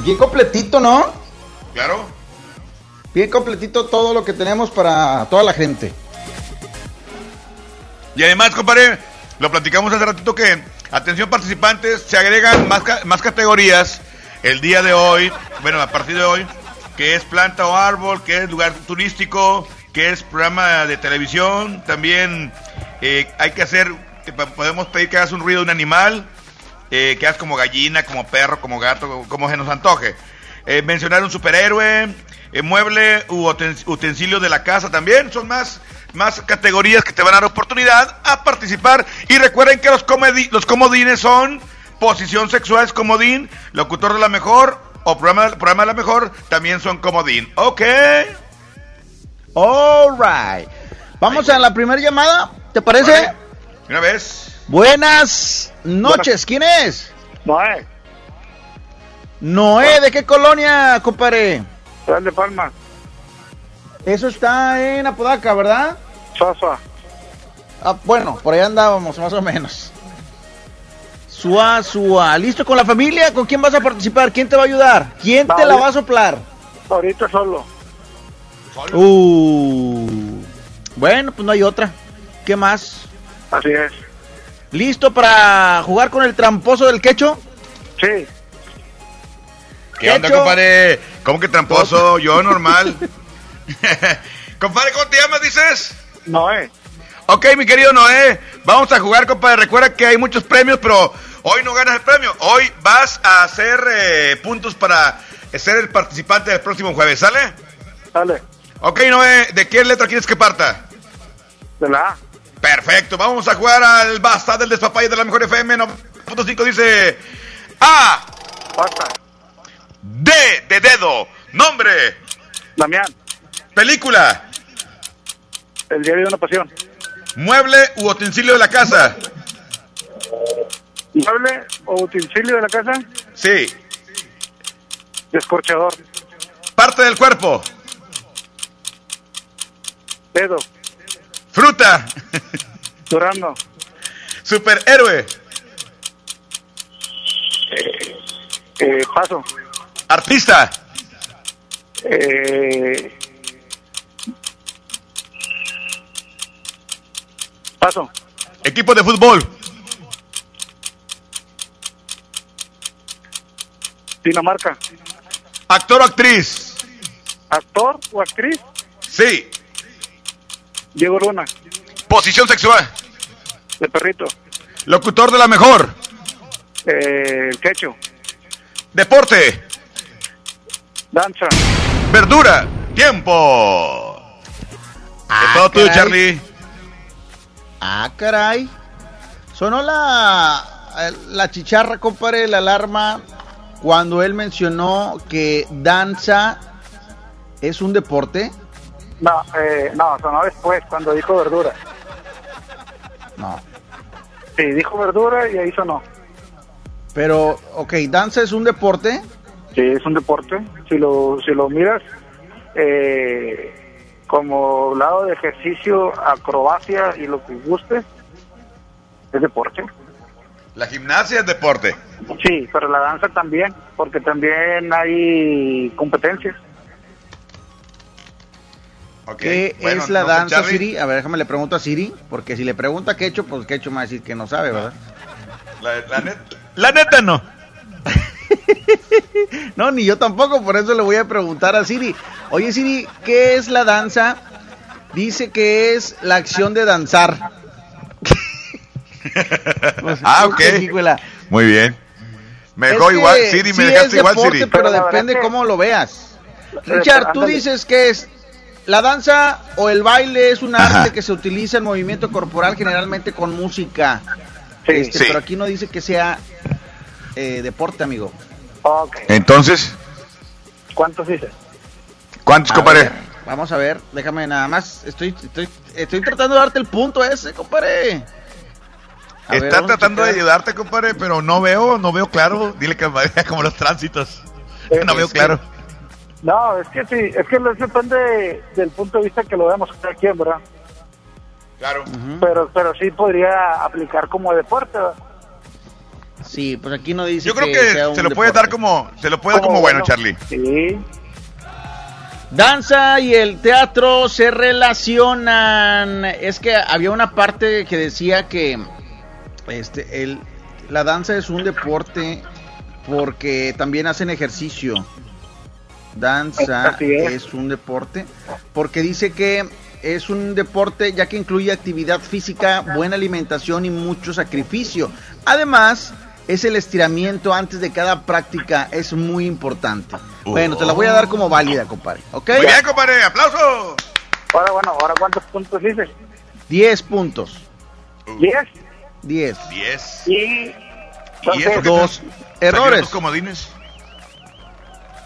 Bien completito, ¿no? Claro. Bien completito todo lo que tenemos para toda la gente. Y además, compadre, lo platicamos hace ratito que, atención participantes, se agregan más, más categorías el día de hoy, bueno, a partir de hoy, que es planta o árbol, que es lugar turístico, que es programa de televisión, también eh, hay que hacer, pa- podemos pedir que hagas un ruido de un animal, eh, que hagas como gallina, como perro, como gato, como se nos antoje. Eh, mencionar un superhéroe, eh, mueble u uten- utensilio de la casa también, son más, más categorías que te van a dar oportunidad a participar. Y recuerden que los, comedi- los comodines son posición sexual es comodín, locutor de la mejor o programa, programa de la mejor también son comodín. Ok. All right. Vamos a la primera llamada, ¿te parece? Vale. Una vez. Buenas noches, ¿quién es? Noé, Noé, ¿de qué colonia, compadre? Real de Palma, Eso está en Apodaca, ¿verdad? Sasua. Ah, bueno, por ahí andábamos, más o menos. Sua. ¿Listo con la familia? ¿Con quién vas a participar? ¿Quién te va a ayudar? ¿Quién te la va a soplar? Ahorita solo. Uh. Bueno, pues no hay otra. ¿Qué más? Así es. ¿Listo para jugar con el tramposo del quecho? Sí. ¿Qué onda, Hecho. compadre? ¿Cómo que tramposo? Yo normal. compadre, ¿cómo te llamas, dices? Noé. Ok, mi querido Noé, vamos a jugar, compadre. Recuerda que hay muchos premios, pero hoy no ganas el premio. Hoy vas a hacer eh, puntos para ser el participante del próximo jueves, ¿sale? Dale. Ok, Noé, ¿de qué letra quieres que parta? De la A. Perfecto, vamos a jugar al basta del despapalle de la mejor FM 9.5. Dice A. Basta. D de dedo. Nombre. Damián. Película. El diario de una pasión. Mueble u utensilio de la casa. Mueble o utensilio de la casa. Sí. Descorchador. Parte del cuerpo. Dedo. Fruta. Durando. Superhéroe. Eh, paso. Artista. Eh, paso. Equipo de fútbol. Dinamarca. Actor o actriz. Actor o actriz. Sí. Diego Luna. Posición sexual. De perrito. Locutor de la mejor. Eh, el quecho. Deporte. Danza. Verdura. Tiempo. es todo tuyo, caray. Charlie. Ah, caray. Sonó la, la chicharra, compadre, la alarma. cuando él mencionó que danza es un deporte? No, eh, no, sonó después, cuando dijo verdura. No. Sí, dijo verdura y ahí sonó. Pero, ok, danza es un deporte. Sí, es un deporte. Si lo, si lo miras eh, como lado de ejercicio, acrobacia y lo que guste, es deporte. La gimnasia es deporte. Sí, pero la danza también, porque también hay competencias. ¿Qué bueno, es la no danza. Siri? A ver, déjame le pregunto a Siri, porque si le pregunta qué hecho, pues qué hecho me va a decir que no sabe, ¿verdad? La, la net- la neta no. No, ni yo tampoco, por eso le voy a preguntar a Siri. Oye, Siri, ¿qué es la danza? Dice que es la acción de danzar. Pues, ah, ok. Muy bien. Me Es dejó que igual, Siri, me sí dejaste es igual, deporte, Siri. Pero depende cómo lo veas. Richard, tú dices que es la danza o el baile es un arte que se utiliza en movimiento corporal generalmente con música. Este, Sí. Pero aquí no dice que sea eh, deporte, amigo. Ok. Entonces, ¿Cuántos dices? ¿cuántos, A compadre? ver, vamos a ver, déjame nada más. Estoy, estoy, estoy tratando de darte el punto ese, compadre. A Está tratando de ayudarte, compadre, pero no veo, no veo claro. Dile que me vea como los tránsitos. No veo claro. No, es que sí, es que eso depende del punto de vista que lo veamos cada quien, ¿verdad? Claro. Pero, pero sí podría aplicar como deporte, ¿verdad? Sí, pues aquí no dice Yo creo que que sea un se lo puede dar como, se lo puede dar como bueno, Charlie. Sí. Danza y el teatro se relacionan. Es que había una parte que decía que este el la danza es un deporte porque también hacen ejercicio. Danza es un deporte porque dice que es un deporte ya que incluye actividad física, buena alimentación y mucho sacrificio. Además, es el estiramiento antes de cada práctica, es muy importante. Bueno, te la voy a dar como válida, compadre. ¿Ok? Muy bien, compadre, aplauso. Ahora, bueno, ahora ¿cuántos puntos dices? 10 puntos. ¿Diez? 10. 10. Y... ¿Y entonces, que Dos errores dos comodines?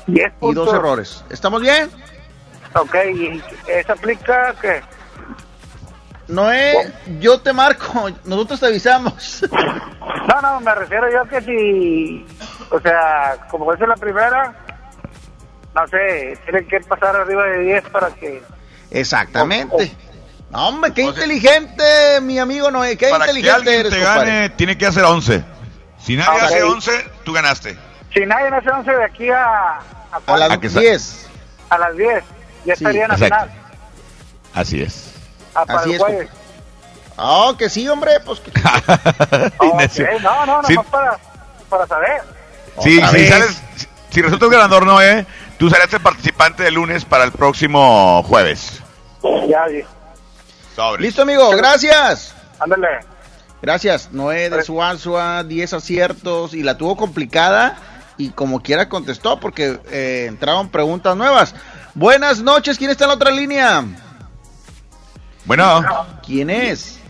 diez y puntos. dos errores. ¿Estamos bien? Ok, ¿y eso aplica qué? Noé, yo te marco, nosotros te avisamos. No, no, me refiero yo que si, o sea, como esa es la primera, no sé, tienen que pasar arriba de 10 para que... Exactamente. No, hombre, qué inteligente, mi amigo Noé, qué Para que inteligente alguien eres, te compadre. gane, tiene que hacer 11. Si nadie Ok. hace 11, tú ganaste. Si nadie hace 11 de aquí a, a, las ¿A qué sa- 10. a las 10, ya Sí, estaría en la exacto. final. Así es. Ah, para Así el es, jueves. Oh, que sí, hombre, pues que- Ok, Necio. no, no, no, Sí. más para, para saber. Sí, si sales, si- resultas ganador, Noé, tú serás el participante el lunes para el próximo jueves. Ya. Sobre. Listo, amigo, gracias. ándale. Gracias, Noé de Suazua, 10 aciertos y la tuvo complicada y como quiera contestó porque eh, entraron preguntas nuevas. Buenas noches, ¿quién está en la otra línea? Bueno, ¿Quién es?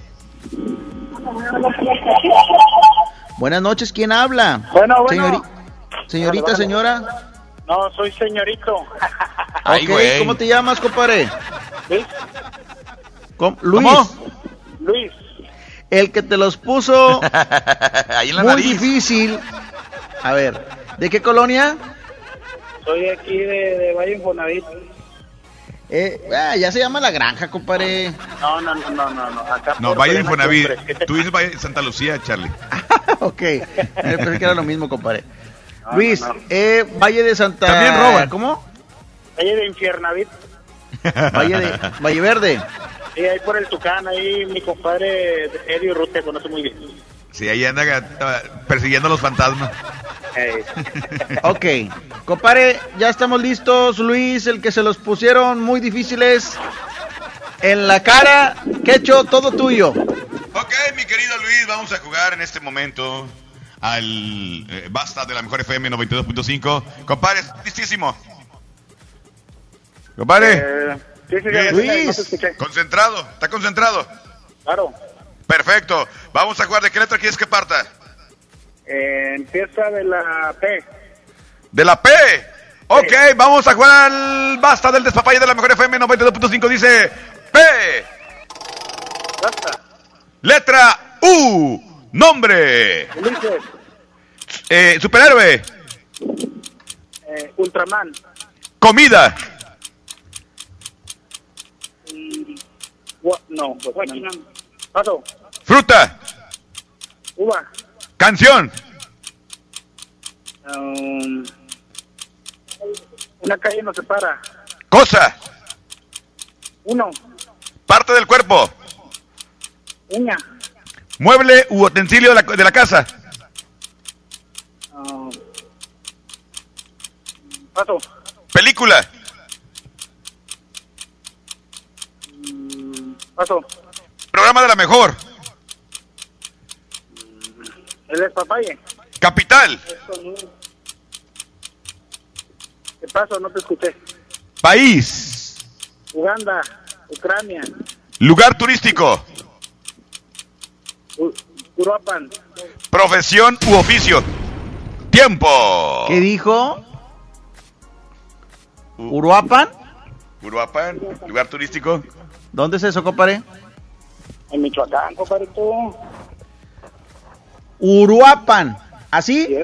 Buenas noches, ¿quién habla? Bueno, bueno. Señori- señorita, Bueno, señora. No, soy señorito. Ay, Ok, güey. ¿Cómo te llamas, compadre? Luis. ¿Cómo? Luis, ¿Cómo? Luis. el que te los puso ahí en la muy nariz. difícil. A ver, ¿de qué colonia? Soy aquí de, de Valle Infonavit. Eh, ah, ya se llama La Granja, compadre. No, no, no, no, no, no. Acá No, por Valle de Infonavit. Cumbres. ¿Qué te Tú dices Valle de Santa Lucía, Charlie. ok, eh, pensé que era lo mismo, compadre. No, Luis, no, no. Eh, Valle de Santa... También roban. ¿Cómo? Valle de Infiernavit. Valle, de... Valle Verde. Sí, ahí por el Tucán, ahí mi compadre Eddie Rute conoce muy bien. Sí, ahí anda eh, persiguiendo a los fantasmas. Ok, compadre, ya estamos listos. Luis, el que se los pusieron muy difíciles en la cara. Quecho, todo tuyo. Ok, mi querido Luis, vamos a jugar en este momento al eh, Basta de la Mejor FM 92.5. Compadre, es listísimo. Compadre, Eh, sí, sí, Luis. no concentrado, está concentrado. Claro. Perfecto, vamos a jugar. ¿De qué letra quieres que parta? Eh, empieza de la P. De la P. Ok, vamos a jugar al basta del despapalle de la mejor FM 92.5. Dice P. Letra U. Nombre. Ulises, Eh, superhéroe. eh, Ultraman, Comida. Gua- no, pues, no. Paso, Fruta. uva, Canción. um, una calle nos separa, Cosa. uno, Parte del cuerpo. uña, Mueble u utensilio de la, de la casa. um, paso, Película. paso, Programa de la mejor. El despapalle, Capital. ¿qué paso? No te escuché, País. Uganda, Ucrania, Lugar turístico. U- Uruapan, Profesión u oficio. Tiempo. ¿Qué dijo? ¿Uruapan? Uruapan, lugar turístico. ¿Dónde es eso, compadre? en Michoacán, compadrito, Uruapan. ¿Así?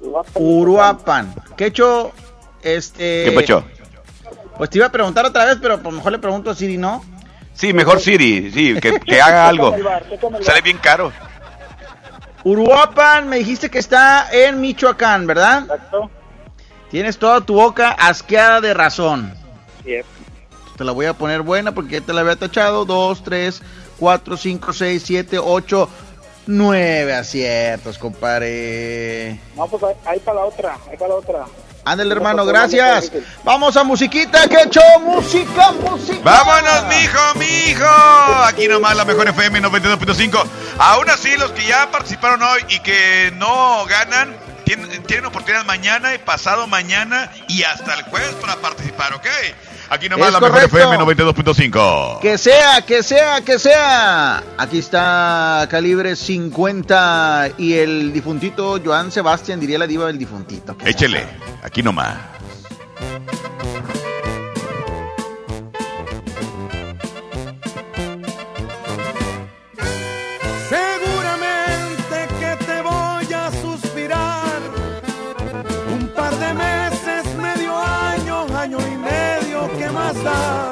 Uruapan, Uruapan. ¿Qué hecho? Este. ¿Qué pecho? Pues te iba a preguntar otra vez, pero pues mejor le pregunto a Siri, ¿no? Sí, mejor Siri, sí, que, que haga algo. Sale bien caro. Uruapan, me dijiste que está en Michoacán, ¿verdad? Exacto. Tienes toda tu boca asqueada de razón. Sí, es. Te la voy a poner buena porque ya te la había tachado. 2, 3, 4, 5, 6, 7, 8, 9 aciertos, compadre. No, pues ahí, ahí para la otra, ahí para la otra. Ándale, hermano, gracias. Vamos a musiquita, que hecho música, música. Vámonos, mijo, mijo. Aquí nomás la mejor FM 92.5. Aún así, los que ya participaron hoy y que no ganan, tienen, tienen oportunidad mañana y pasado mañana y hasta el jueves para participar, ¿ok? Aquí nomás Es la correcto. mejor FM 92.5. Que sea, que sea, que sea. Aquí está calibre 50 y el difuntito Joan Sebastián, diría la diva del difuntito. Échele, aquí nomás. Medio,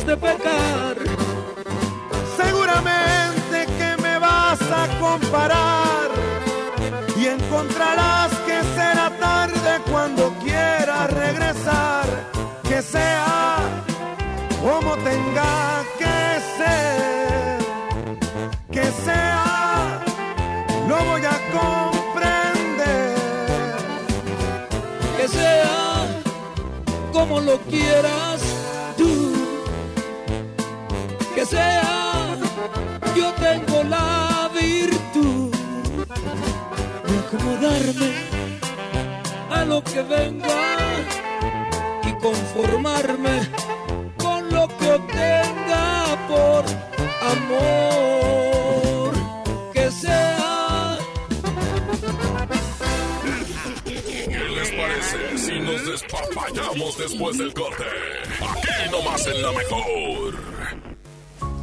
De pecar. Seguramente que me vas a comparar y encontrarás que será tarde cuando quieras regresar. Que sea como tenga que ser, que sea, lo voy a comprender. Que sea como lo quieras que sea, yo tengo la virtud de acomodarme a lo que venga y conformarme con lo que obtenga por amor que sea. ¿Qué les parece si nos despapallamos después del corte? Aquí nomás en la mejor.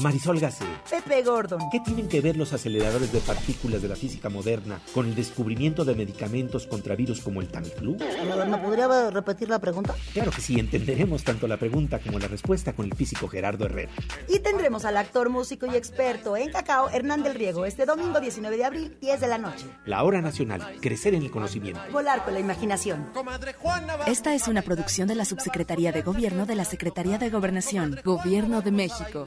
Marisol Gacé, Pepe Gordon. ¿qué tienen que ver los aceleradores de partículas de la física moderna con el descubrimiento de medicamentos contra virus como el Tamiflu? ¿Me podría repetir la pregunta? Claro que sí, entenderemos tanto la pregunta como la respuesta con el físico Gerardo Herrera. Y tendremos al actor, músico y experto en cacao, Hernán del Riego, este domingo 19 de abril, 10 de la noche. La hora nacional, crecer en el conocimiento. Volar con la imaginación. Esta es una producción de la Subsecretaría de Gobierno de la Secretaría de Gobernación, Gobierno de México.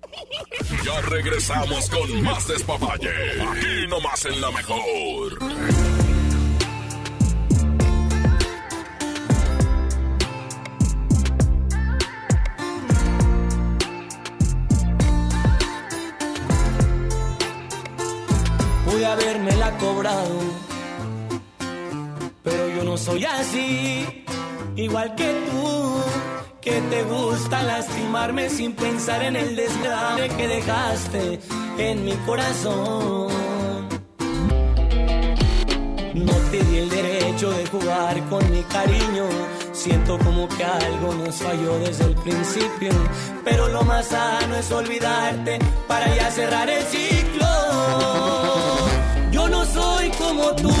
Ya regresamos con más despapalle. Aquí nomás en la mejor. Pude habérmela cobrado, pero yo no soy así, igual que tú, que te gusta lastimarme sin pensar en el desgrace que dejaste en mi corazón. No te di el derecho de jugar con mi cariño. Siento como que algo nos falló desde el principio. Pero lo más sano es olvidarte para ya cerrar el ciclo. Yo no soy como tú.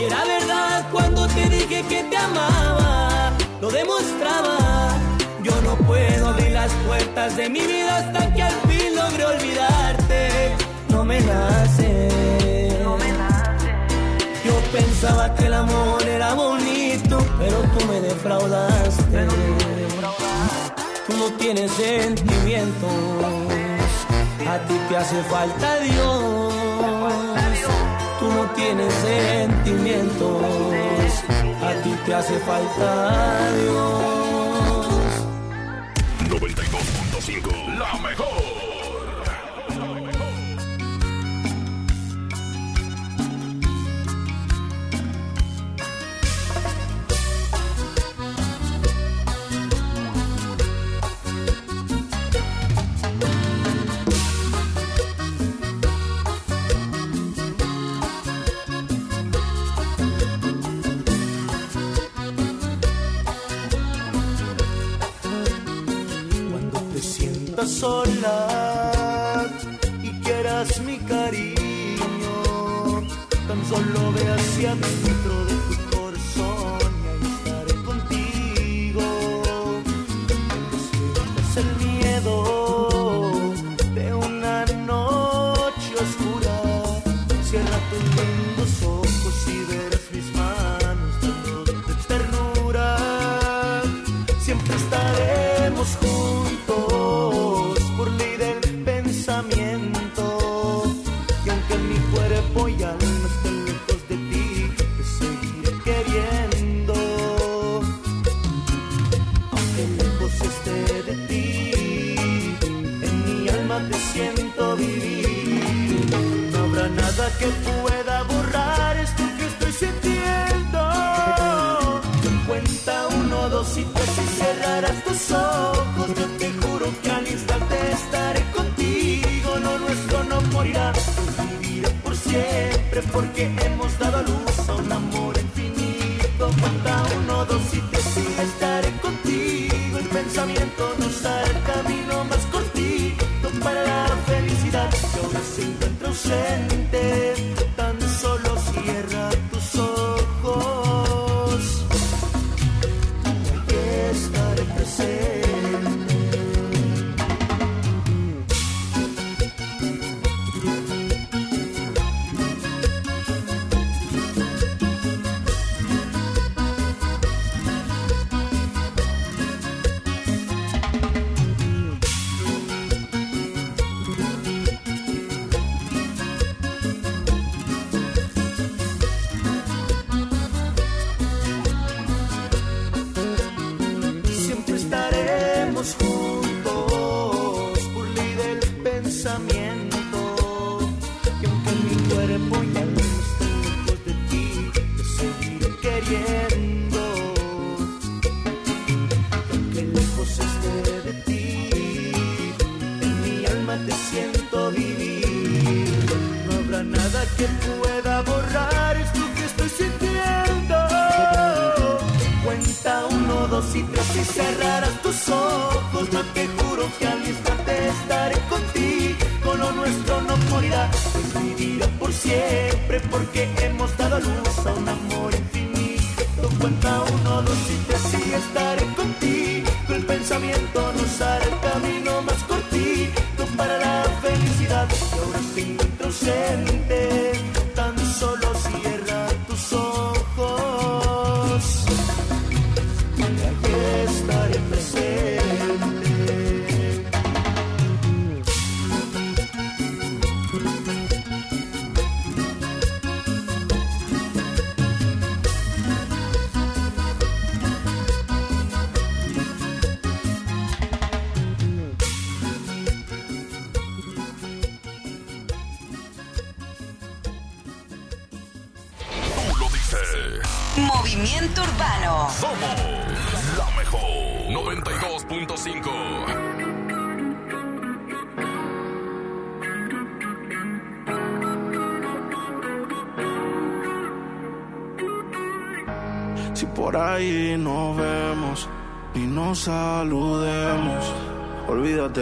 Y era verdad cuando te dije que te amaba, lo demostraba. Yo no puedo abrir las puertas de mi vida hasta que al fin logre olvidarte. No me nace. Yo pensaba que el amor era bonito, pero tú me defraudaste. Tú no tienes sentimientos, a ti te hace falta Dios. Tienes sentimientos, a ti te hace falta Dios. 92.5, la mejor. sola y quieras mi cariño, tan solo ve hacia dentro de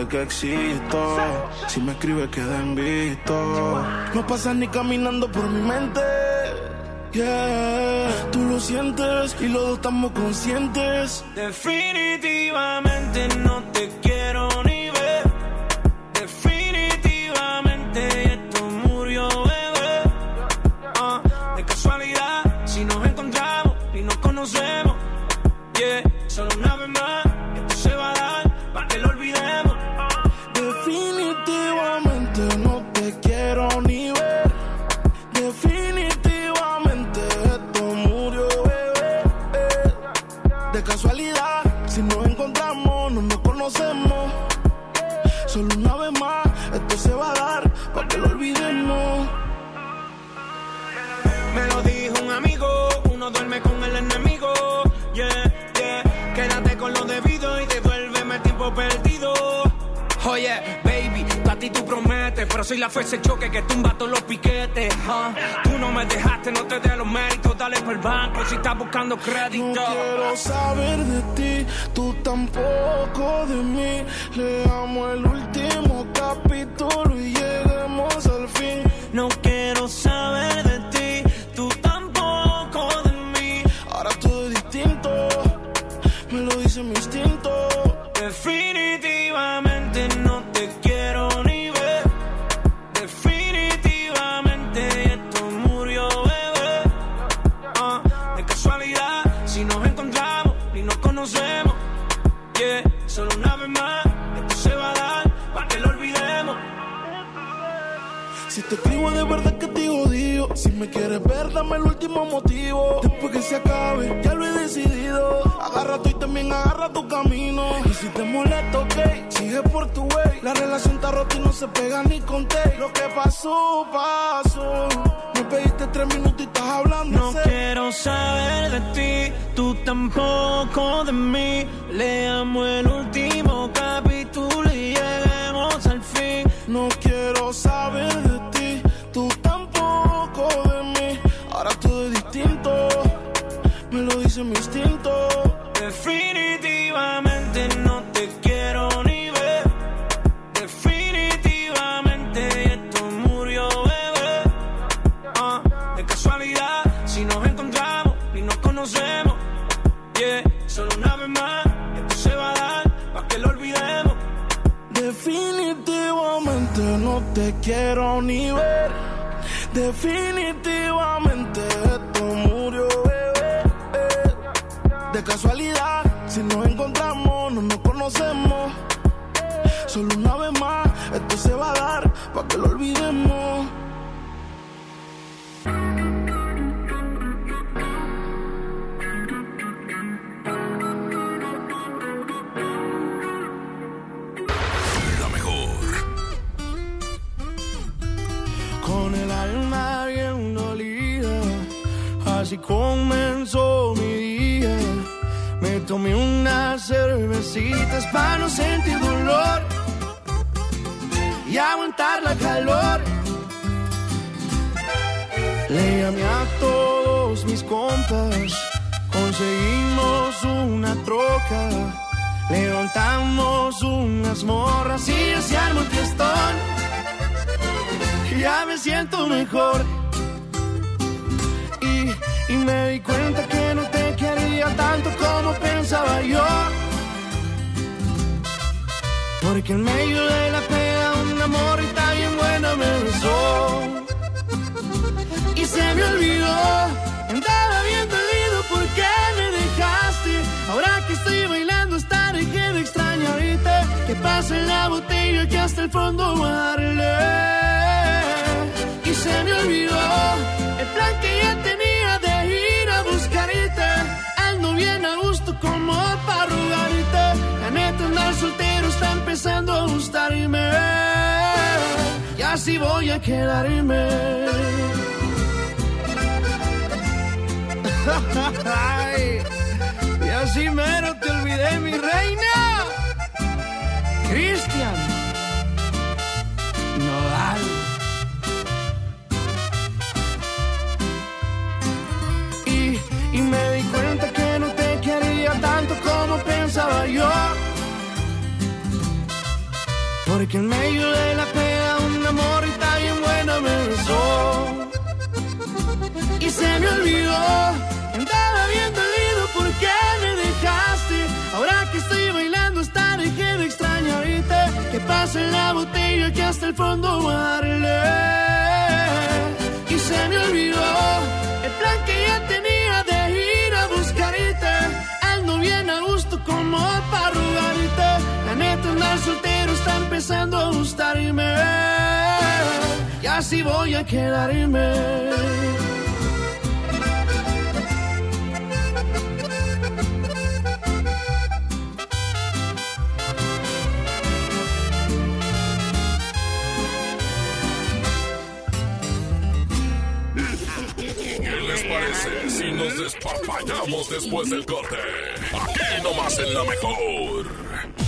que existo. Si me escribe queda en visto. No pasas ni caminando por mi mente. Yeah, tú lo sientes y los dos estamos conscientes. Definitivamente no te tampoco de mí. Leamos el último capítulo y lleguemos al fin. No quiero saber quiero ni ver. Definitivamente cervecitas para no sentir dolor y aguantar la calor. Le llamé a todos mis compas, conseguimos una troca, levantamos unas morras y se armó el fiestón. Ya me siento mejor y, y me di cuenta que no te quería tanto como pensaba yo. Porque en medio de la peda una morrita bien buena me besó y se me olvidó. Andaba bien dolido porque me dejaste. Ahora que estoy bailando, hasta dejé de extrañarte. Que pase la botella que hasta el fondo darle. Y se me olvidó el plan que ya tenía de ir a buscarte. Ando bien a gusto como para. Empezando a gustarme. Y así voy a quedarme. Y así mero te olvidé, mi reina. Cristian Nodal. Y, y me di cuenta que no te quería tanto como pensaba yo. Porque en medio de la peda una morrita bien buena me besó y se me olvidó. Andaba bien dolido porque me dejaste. Ahora que estoy bailando, hasta dejé de extrañarte. Que pase la botella que hasta el fondo darle. Y se me olvidó soltero está empezando a gustarme. Y así voy a quedarme. ¿Qué les parece si nos despapallamos después del corte? Aquí nomás en la mejor.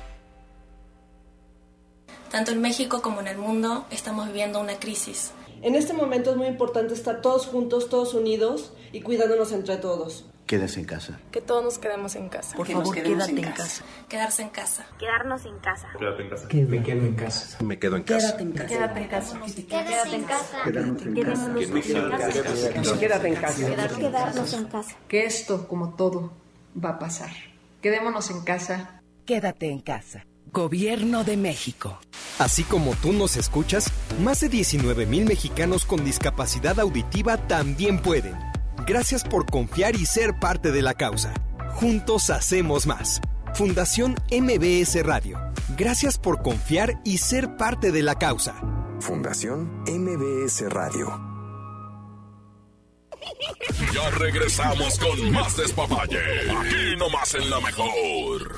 Tanto en México como en el mundo estamos viviendo una crisis. En este momento es muy importante estar todos juntos, todos unidos y cuidándonos entre todos. Quédese en casa. Que todos nos quedemos en casa. Por favor, quédate en casa. Quedarse en casa. Quedarnos en casa. Quédate en casa. Me quedo en casa. Me quedo en casa. Quédate en casa. Quédate en casa. Quédate en casa. Quédate en casa. Quédate en casa. Quedarnos en casa. Que esto, como todo, va a pasar. Quedémonos en casa. Quédate en casa. Gobierno de México. Así como tú nos escuchas, más de 19 mil mexicanos con discapacidad auditiva también pueden. Gracias por confiar y ser parte de la causa. Juntos hacemos más. Fundación MBS Radio. Gracias por confiar y ser parte de la causa. Fundación MBS Radio. Ya regresamos con más despapalle. Aquí nomás en la mejor.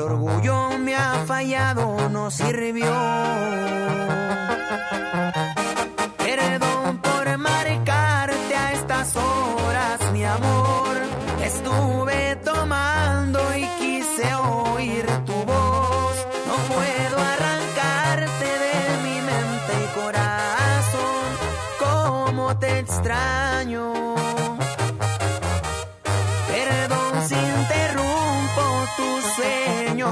El orgullo me ha fallado, no sirvió.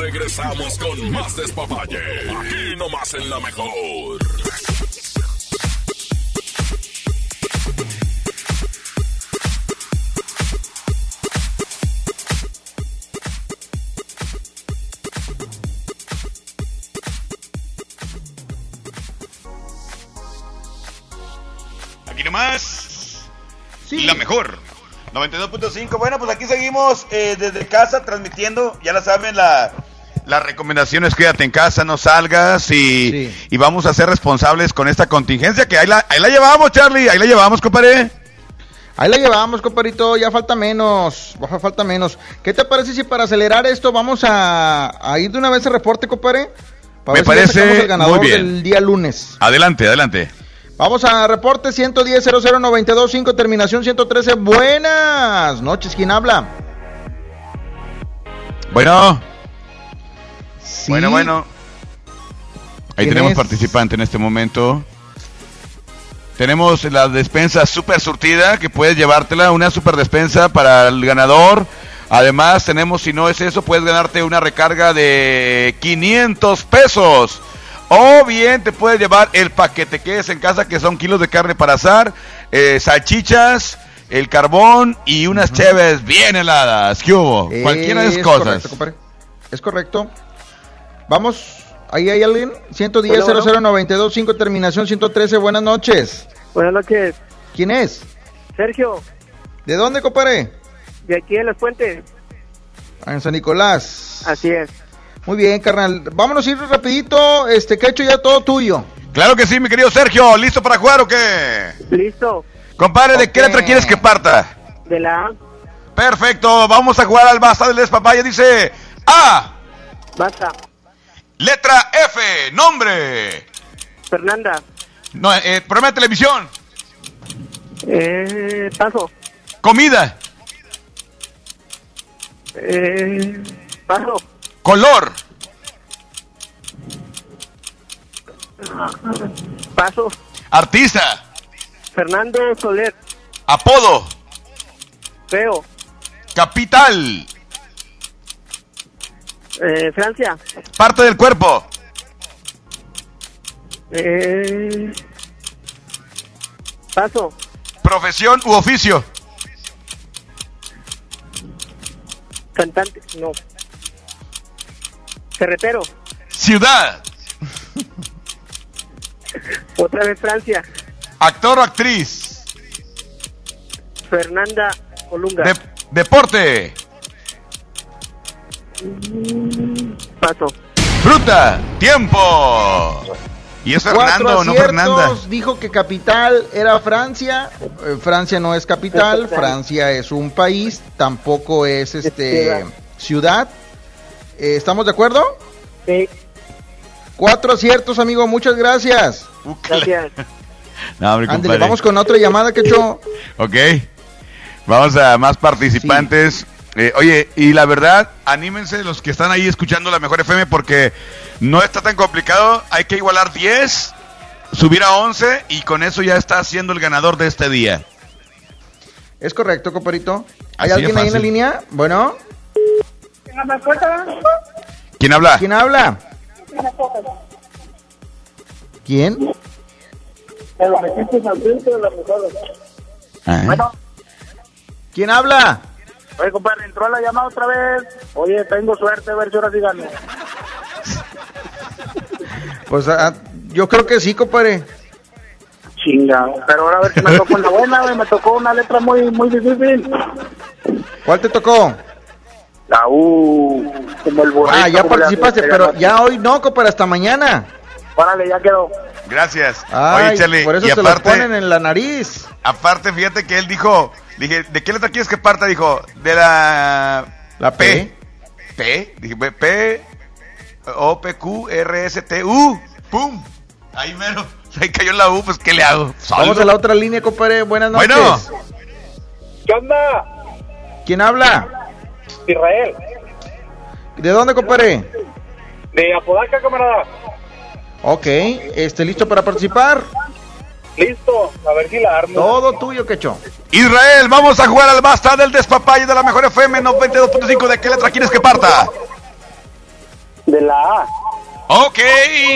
Regresamos con más despapalle. Aquí nomás en la mejor. Aquí nomás. La mejor. 92.5. Bueno, pues aquí seguimos eh, desde casa transmitiendo. Ya la saben, la, la recomendación es quédate en casa, no salgas y, y vamos a ser responsables con esta contingencia que ahí la, ahí la llevamos, Charlie. Ahí la llevamos, compadre. Ahí la llevamos, compadrito, ya falta menos, baja falta menos. ¿Qué te parece si para acelerar esto vamos a, a ir de una vez al reporte, compadre? Me parece el ganador muy bien. del día lunes. Adelante, adelante. Vamos a reporte 110 00925 terminación 113. Buenas noches, ¿quién habla? Bueno. Bueno, bueno. Ahí ¿Quién tenemos es? participante en este momento. Tenemos la despensa super surtida que puedes llevártela, una super despensa para el ganador. Además, tenemos, si no es eso, puedes ganarte una recarga de 500 pesos. O bien te puedes llevar el paquete que es en casa, que son kilos de carne para asar, eh, salchichas, el carbón y unas cheves bien heladas. ¿Qué hubo? Cualquiera de esas Es cosas. correcto. Es correcto. Vamos, ahí hay alguien. 110 Bueno, bueno. 00925 terminación 113. Buenas noches. Buenas noches. ¿Quién es? Sergio, ¿De dónde, compadre? de aquí en Las Fuentes. Ah, En San Nicolás. Así es. Muy bien, carnal. Vámonos a ir rapidito. Este, que he hecho ya todo tuyo. Claro que sí, mi querido Sergio. ¿Listo para jugar o qué? Listo. Compadre, ¿de qué letra quieres que parta? De la A. Perfecto, vamos a jugar al basta del despapaya. Dice A, Basta. letra F, nombre. Fernanda. No, eh, programa de televisión. Eh, paso. Comida. Eh, paso. Color. Paso. Artista. Fernando Soler. Apodo. Feo. Capital. Eh, Francia. Parte del cuerpo. Eh, paso. Profesión u oficio. Cantante. No. Carretero. Ciudad. Otra vez Francia. Actor o actriz. Fernanda Olunga. De- deporte. Paso. Fruta. Tiempo. ¿Y es Fernando no aciertos, Fernanda? Dijo que capital era Francia. Eh, Francia no es capital. Francia es un país. Tampoco es este ciudad. Eh, ¿Estamos de acuerdo? Sí. Cuatro aciertos, amigo. Muchas gracias. Gracias. No, Ándale, vamos con otra llamada que hecho. Ok. Vamos a más participantes. Eh, oye, y la verdad, anímense los que están ahí escuchando la mejor FM porque no está tan complicado. Hay que igualar 10, subir a 11 y con eso ya está siendo el ganador de este día. Es correcto, compadrito. ¿Hay Así alguien ahí en la línea? Bueno, ¿Quién habla? ¿quién habla? ¿Quién? Ah. Bueno, ¿Quién habla? oye, compadre, entró la llamada otra vez. Oye, tengo suerte, a ver si ahora sí gano. Pues ah, yo creo que sí, compadre. Chinga, pero ahora a ver si me tocó una buena. Me tocó una letra muy, muy difícil. ¿Cuál te tocó? La U, como el burrito. Ah, ya participaste, hacen, pero ya hoy no, compadre, hasta mañana. Órale, ya quedó. Gracias. Ay, Oye, Charlie, por eso y se aparte, lo ponen en la nariz. aparte, fíjate que él dijo, dije, ¿de qué letra quieres que parta? Dijo, de la... La P. P. Dije, P, P, O, P, Q, R, S, T, U. ¡Pum! Ahí mero. Ahí cayó la U, pues ¿qué le hago? Vamos a la otra línea, compadre. Buenas noches. Bueno. ¿Qué onda? ¿Quién habla? Israel. ¿De dónde, compadre? De Apodaca, camarada. Ok, este, ¿listo para participar? Listo, a ver si la armo. Todo tuyo, quecho. Israel, vamos a jugar al basta del despapalle de la mejor FM 92.5. ¿De qué letra quieres que parta? De la A. Ok,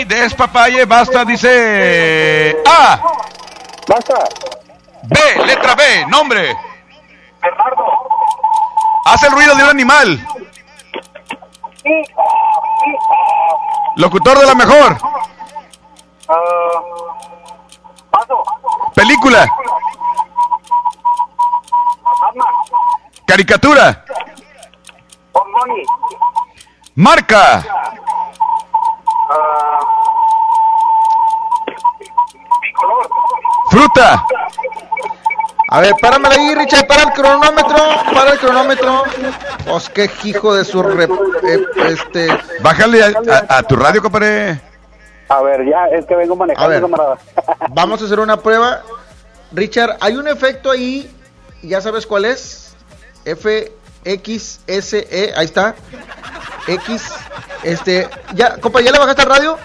despapalle, basta, dice A. Basta. B, letra B, nombre. Hace el ruido de un animal. Locutor de la mejor. Película. Caricatura. Marca. Fruta. A ver, páramela ahí, Richard, para el cronómetro, para el cronómetro. Pues qué hijo de su rep, eh, este. Bájale a, a- a tu radio, compadre. A ver, ya, es que vengo A manejando, ver. camarada. Vamos a hacer una prueba. Richard, hay un efecto ahí, ya sabes cuál es. F X S E, ahí está. X este, ya, compa, ¿ya le bajaste al radio?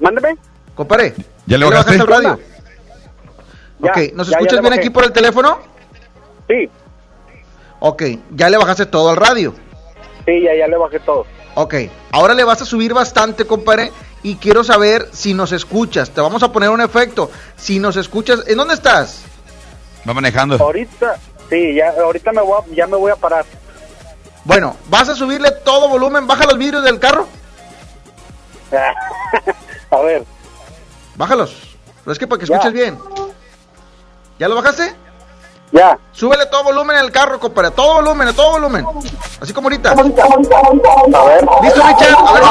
Mándeme. Compadre. ¿Ya le bajaste? al radio? Ya, ok, ¿nos ya, escuchas bien aquí por el teléfono? Sí. Ok, ya le bajaste todo al radio. Sí, ya, ya le bajé todo. Ok, ahora le vas a subir bastante, compadre. Y quiero saber si nos escuchas. Te vamos a poner un efecto. Si nos escuchas, ¿en dónde estás? Va manejando. Ahorita, sí, ya, ahorita me voy a, ya me voy a parar. Bueno, ¿vas a subirle todo volumen? ¿Baja los vidrios del carro? a ver. Bájalos. Pero es que para que Ya. escuches bien. ¿Ya lo bajaste? Ya. Súbele todo volumen al carro, compadre. Todo volumen, a todo volumen. Así como ahorita. A ver. ¿Listo, Richard? A ver si.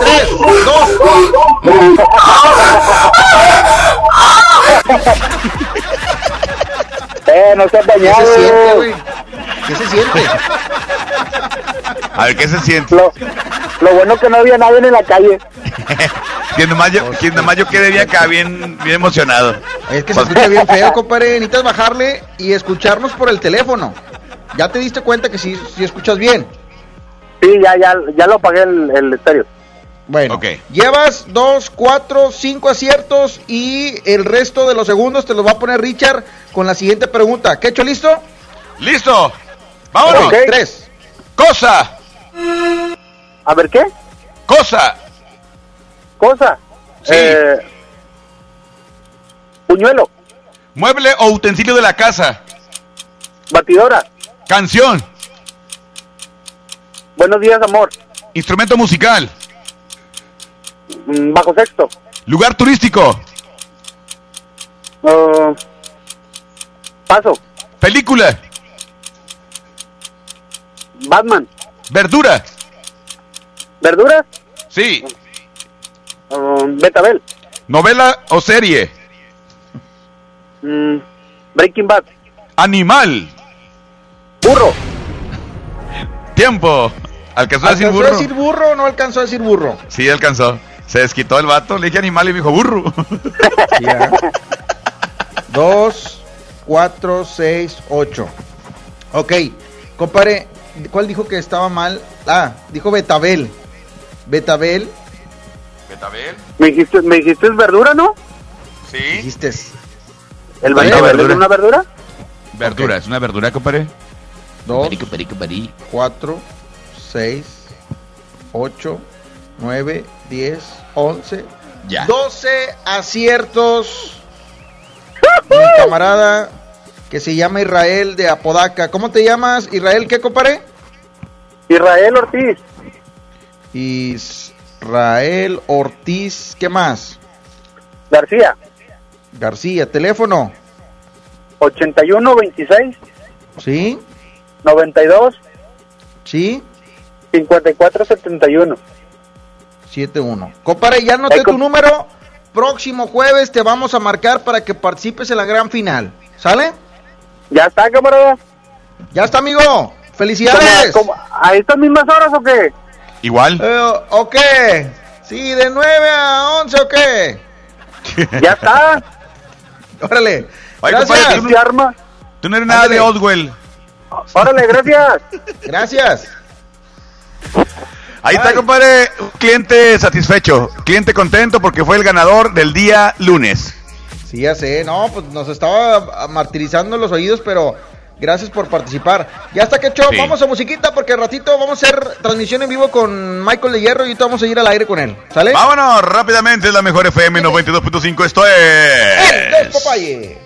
Tres, dos, Eh, no seas ¿Qué dañado. se siente, güey? ¿Qué se siente? A ver, ¿qué se siente? Lo, lo bueno que no había nadie en la calle. Quien nomás yo, quien nomás yo quedé bien acá, bien, bien emocionado. Es que se escucha bien feo, compadre. Necesitas bajarle y escucharnos por el teléfono. Ya te diste cuenta que sí, sí escuchas bien. Sí, ya, ya, ya lo pagué el, el estéreo. Bueno, Ok. llevas dos, cuatro, cinco aciertos y el resto de los segundos te los va a poner Richard con la siguiente pregunta. ¿Qué hecho listo? ¡Listo! ¡Vámonos! Tres. ¡Cosa! A ver, ¿qué? ¡Cosa! Cosa. Sí. Eh, puñuelo. Mueble o utensilio de la casa. Batidora. Canción. Buenos días, amor. Instrumento musical. Mm, bajo sexto. Lugar turístico. Uh, paso. Película. Batman. Verdura. Verduras. Sí. Uh, Betabel. Novela o serie. Mm, Breaking Bad. Animal. Burro. Tiempo. ¿Alcanzó a decir ¿Alcanzó burro? a decir burro o no alcanzó a decir burro? Sí, alcanzó. Se desquitó el vato, le dije animal y me dijo burro. Ya. Dos, cuatro, seis, ocho. Ok, compadre, ¿cuál dijo que estaba mal? Ah, dijo Betabel. Betabel, ¿Betabel? ¿Me dijiste, me dijiste verdura, no? Sí. dijiste. ¿El betabel verdura. es una verdura? Verdura, ¿es una verdura, compadre? Dos, cuatro, seis, ocho, nueve, diez, once, Ya. doce aciertos. Mi camarada que se llama Israel de Apodaca. ¿Cómo te llamas? Israel, ¿qué compadre? Israel Ortiz. Israel Ortiz, ¿qué más? García. García, teléfono, 81 26 ¿sí? 92 ¿Sí? 54 71. 71. Compadre, ya anoté tu número. Próximo jueves te vamos a marcar para que participes en la gran final. ¿Sale? ¿Ya está, camarada? Ya está, amigo. Felicidades. ¿Cómo- cómo- ¿A estas mismas horas o qué? Igual. Eh, ¿O qué? Sí, de 9 a 11 o qué? ¿Ya está? Órale. Ay, Gracias. compadre, tú ¿Se arma? Tú no eres nada Ándale. de Oswell. Órale, gracias. Gracias. Ahí está, compadre. Cliente satisfecho. Cliente contento porque fue el ganador del día lunes. Sí, ya sé. No, pues nos estaba martirizando los oídos, pero Gracias por participar. Ya está que Sí. vamos a musiquita porque al ratito vamos a hacer transmisión en vivo con Michael de Hierro y ahorita vamos a ir al aire con él. ¿Sale? Vámonos rápidamente, es la mejor FM 92.5. Esto es. Despapalle.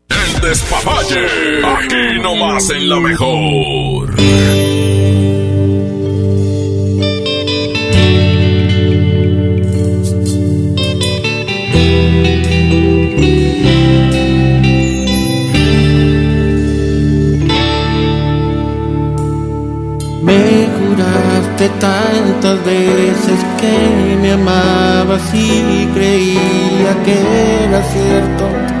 El despapalle. Aquí nomás en la mejor. Me juraste tantas veces que me amabas y creía que era cierto.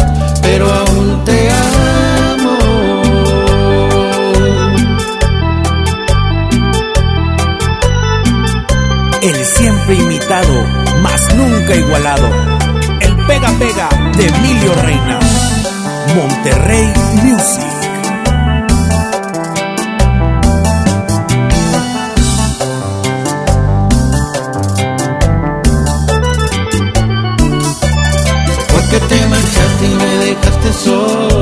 pero aún te amo. El siempre imitado, mas nunca igualado. El pega pega de Emilio Reina. Monterrey Music. Porque te marchaste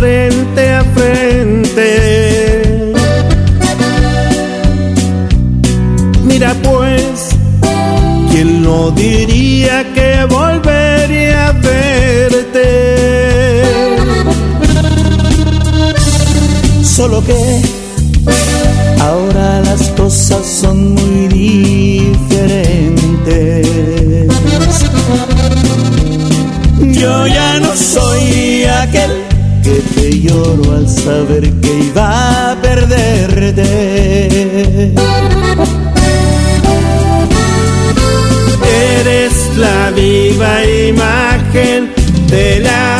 frente a frente. Mira pues, ¿quién no diría que volvería a verte? Solo que saber que iba a perderte. Eres la viva imagen de la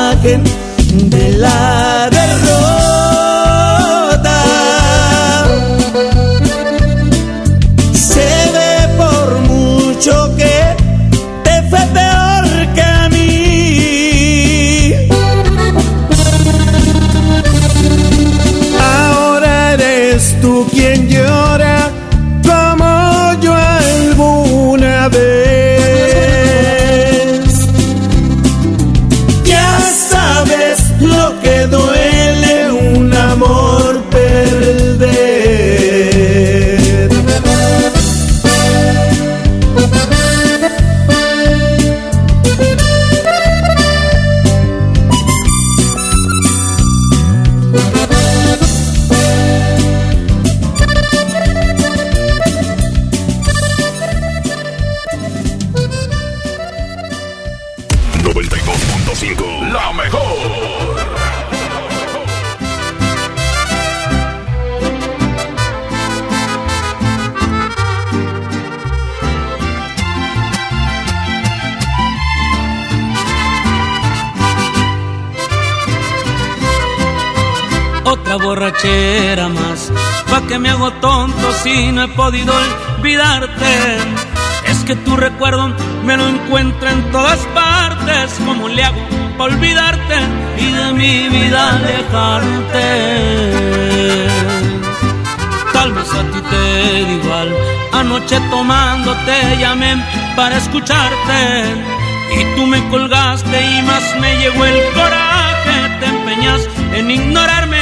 he podido olvidarte. Es que tu recuerdo me lo encuentro en todas partes. ¿Cómo le hago pa' olvidarte y de mi vida alejarte? Tal vez a ti te da igual. Anoche tomando te llamé para escucharte. Y tú me colgaste y más me llegó el coraje. Te empeñas en ignorarme,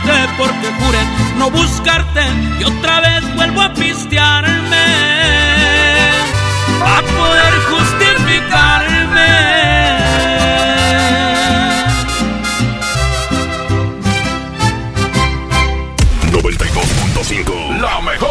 porque juré no buscarte y otra vez vuelvo a pistearme a poder justificarme. 92.5 La mejor.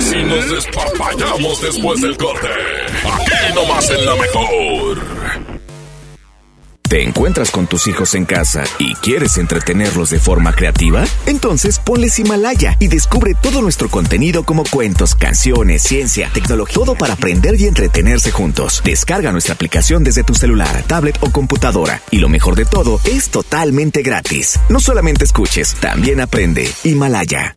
Si nos despapallamos después del corte? Aquí nomás en la mejor. ¿Te encuentras con tus hijos en casa y quieres entretenerlos de forma creativa? Entonces ponles Himalaya y descubre todo nuestro contenido como cuentos, canciones, ciencia, tecnología, todo para aprender y entretenerse juntos. Descarga nuestra aplicación desde tu celular, tablet o computadora. Y lo mejor de todo, es totalmente gratis. No solamente escuches, también aprende. Himalaya.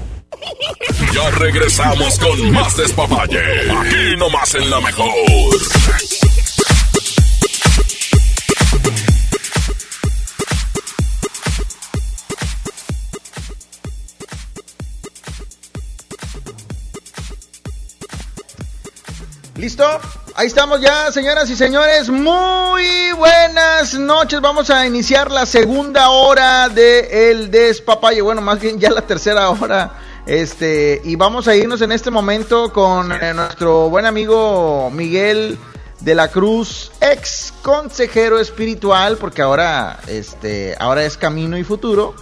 Ya regresamos con más despapalle. Aquí nomás en la mejor. ¿Listo? Ahí estamos ya, señoras y señores. Muy buenas noches. Vamos a iniciar la segunda hora de El Despapalle. Bueno, más bien ya la tercera hora. Este, y vamos a irnos en este momento con eh, nuestro buen amigo Miguel de la Cruz, ex consejero espiritual, porque ahora, este, ahora es camino y futuro.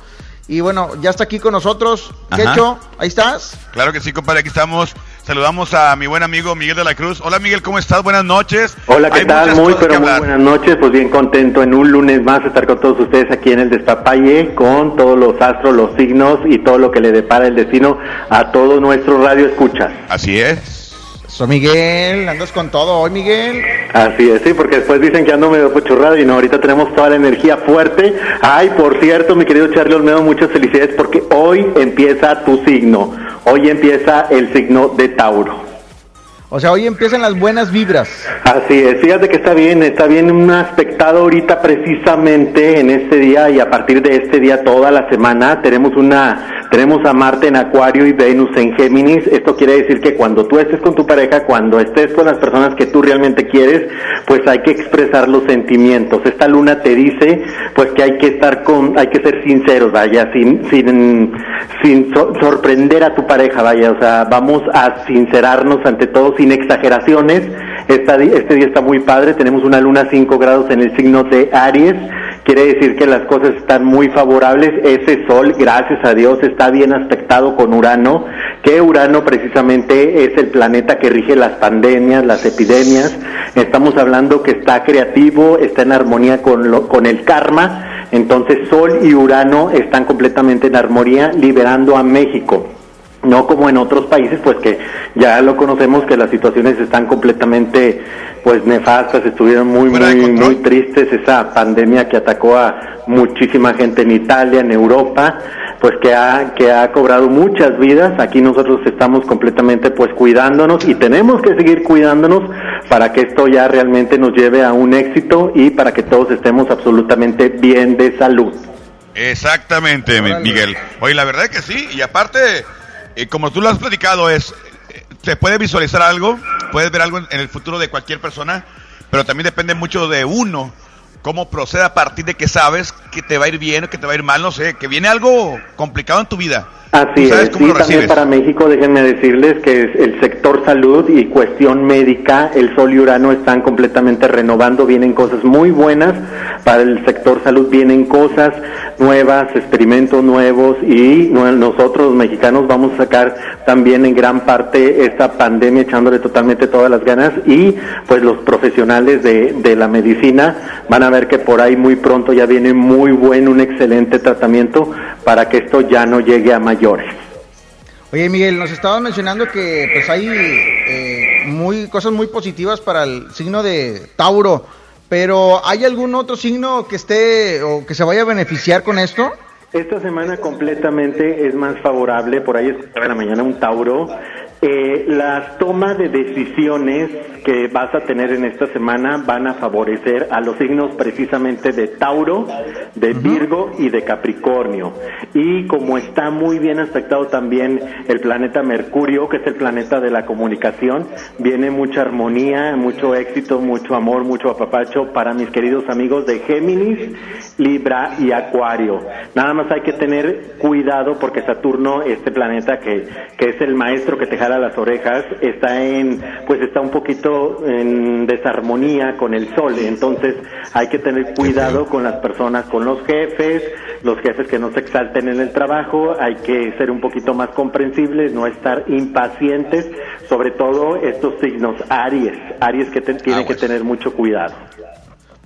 Y bueno, ya está aquí con nosotros. Quecho, ahí estás. Claro que sí, compadre, aquí estamos. Saludamos a mi buen amigo Miguel de la Cruz. Hola Miguel, ¿cómo estás? Buenas noches. Hola, ¿qué Hay tal? Muy, pero muy buenas noches. Pues bien contento en un lunes más estar con todos ustedes aquí en el Despapalle, con todos los astros, los signos y todo lo que le depara el destino a todo nuestro radio escuchas. Así es. Soy Miguel, andas con todo hoy, Miguel. Así es, sí, porque después dicen que ando medio pochurrado y no, ahorita tenemos toda la energía fuerte. Ay, por cierto, mi querido Charlie Olmedo, muchas felicidades porque hoy empieza tu signo. Hoy empieza el signo de Tauro. O sea, hoy empiezan las buenas vibras. Así es, fíjate que está bien, está bien un aspectado ahorita precisamente en este día y a partir de este día toda la semana tenemos una, tenemos a Marte en Acuario y Venus en Géminis. Esto quiere decir que cuando tú estés con tu pareja, cuando estés con las personas que tú realmente quieres, pues hay que expresar los sentimientos. Esta luna te dice, pues que hay que estar con, hay que ser sinceros, vaya, sin, sin, sin so- sorprender a tu pareja, vaya, o sea, vamos a sincerarnos ante todo sin exageraciones. Este día está muy padre, tenemos una luna 5 grados en el signo de Aries, quiere decir que las cosas están muy favorables. Ese sol, gracias a Dios, está bien aspectado con Urano, que Urano precisamente es el planeta que rige las pandemias, las epidemias. Estamos hablando que está creativo, está en armonía con, lo- con el karma. Entonces Sol y Urano están completamente en armonía, liberando a México no como en otros países, pues que ya lo conocemos que las situaciones están completamente pues nefastas, estuvieron muy muy muy tristes esa pandemia que atacó a muchísima gente en Italia, en Europa, pues que ha que ha cobrado muchas vidas. Aquí nosotros estamos completamente pues cuidándonos y tenemos que seguir cuidándonos para que esto ya realmente nos lleve a un éxito y para que todos estemos absolutamente bien de salud. Exactamente, mi- Miguel. Oye, la verdad es que sí, y aparte, eh, como tú lo has platicado, es, eh, se puede visualizar algo, puedes ver algo en, en el futuro de cualquier persona, pero también depende mucho de uno, cómo procede a partir de que sabes que te va a ir bien o que te va a ir mal, no sé, que viene algo complicado en tu vida. Así ¿Tú sabes es, sí, también para México, déjenme decirles que el sector salud y cuestión médica, el Sol y Urano están completamente renovando, vienen cosas muy buenas para el sector salud, vienen cosas nuevas, experimentos nuevos y nosotros los mexicanos vamos a sacar también en gran parte esta pandemia echándole totalmente todas las ganas y pues los profesionales de, de la medicina van a ver que por ahí muy pronto ya viene muy buen, un excelente tratamiento para que esto ya no llegue a mayores. Oye, Miguel, nos estabas mencionando que pues hay eh, muy cosas muy positivas para el signo de Tauro, pero ¿hay algún otro signo que esté o que se vaya a beneficiar con esto? Esta semana completamente es más favorable, por ahí en la mañana un Tauro. Eh, las tomas de decisiones que vas a tener en esta semana van a favorecer a los signos precisamente de Tauro, de Virgo y de Capricornio. Y como está muy bien aspectado también el planeta Mercurio, que es el planeta de la comunicación, viene mucha armonía, mucho éxito, mucho amor, mucho apapacho para mis queridos amigos de Géminis, Libra y Acuario. Nada más hay que tener cuidado porque Saturno, este planeta que, que es el maestro que te jala las orejas, está en, pues está un poquito en desarmonía con el sol. Entonces hay que tener cuidado con las personas, con los jefes, los jefes que no se exalten en el trabajo, hay que ser un poquito más comprensibles, no estar impacientes, sobre todo estos signos Aries, Aries que te- tiene que tener mucho cuidado.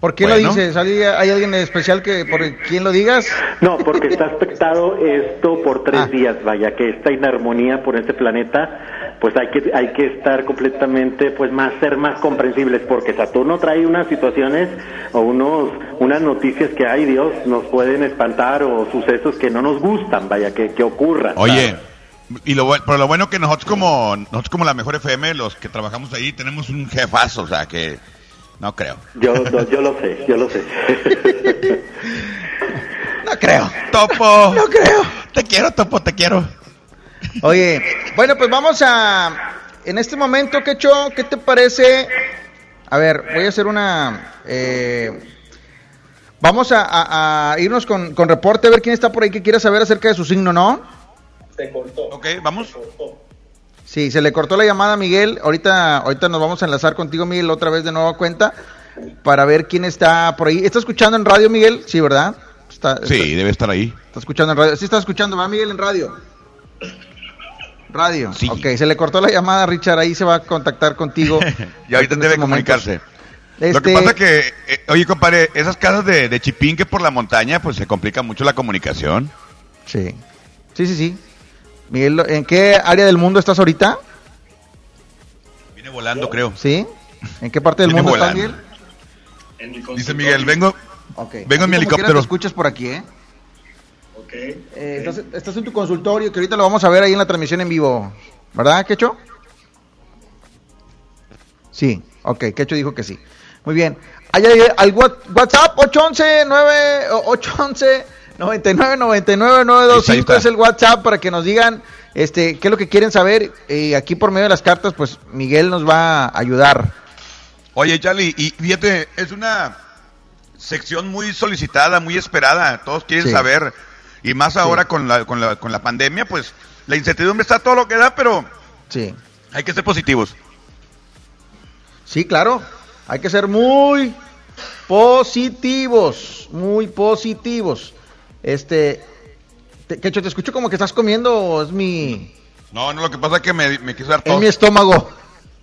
¿Por qué Bueno. lo dices? ¿Hay, alguien especial que por quien lo digas? No, porque está aspectado esto por tres días, vaya, que está inarmonía por este planeta, pues hay que hay que estar completamente, pues más ser más comprensibles, porque Saturno trae unas situaciones o unos unas noticias que ay Dios nos pueden espantar o sucesos que no nos gustan, vaya, que, que ocurran. Oye, y lo, pero lo bueno que nosotros como nosotros como la mejor FM, los que trabajamos ahí, tenemos un jefazo, o sea que no creo. Yo, yo, yo lo sé, yo lo sé. No creo. Topo. No creo. Te quiero, Topo, te quiero. Oye, bueno, pues vamos a... En este momento, Quecho, ¿qué te parece? A ver, voy a hacer una... eh, vamos a, a- a irnos con, con reporte, a ver quién está por ahí que quiera saber acerca de su signo, ¿no? Se cortó. Ok, vamos. Sí, se le cortó la llamada a Miguel. Ahorita, ahorita nos vamos a enlazar contigo, Miguel, otra vez de nueva cuenta para ver quién está por ahí. ¿Está escuchando en radio, Miguel? Sí, ¿verdad? Está, está- Sí, debe estar ahí. está escuchando en radio. Sí, está escuchando, ¿va, Miguel, en radio? Radio. Ok, se le cortó la llamada, Richard. Ahí se va a contactar contigo. Y ahorita debe momentos. comunicarse. Lo que Este- pasa que, eh, oye, compadre, esas casas de, de chipín que por la montaña, pues se complica mucho la comunicación. Sí. Sí, sí, sí. Miguel, ¿en qué área del mundo estás ahorita? Viene volando, creo. ¿Sí? ¿En qué parte del Viene mundo estás. Miguel? Dice Miguel, vengo, Ok. vengo en mi helicóptero. Te escuchas por aquí, ¿eh? Eh, estás, estás en tu consultorio, que ahorita lo vamos a ver ahí en la transmisión en vivo. ¿Verdad, Quecho? Sí, ok, Quecho dijo que sí. Muy bien. Ahí al WhatsApp 811 9 o 811 99 99 Ahí 925 está. es el WhatsApp para que nos digan este qué es lo que quieren saber y aquí por medio de las cartas pues Miguel nos va a ayudar. Oye, Charlie, y fíjate, es una sección muy solicitada, muy esperada. Todos quieren Sí. saber. Y más ahora con, la, con, la, con la pandemia, pues la incertidumbre está todo lo que da, pero Sí. hay que ser positivos. Sí, claro. Hay que ser muy positivos, muy positivos. Este, te, Quecho, te escucho como que estás comiendo, o es mi, No, no, lo que pasa es que me, me quiso dar es tos. mi estómago.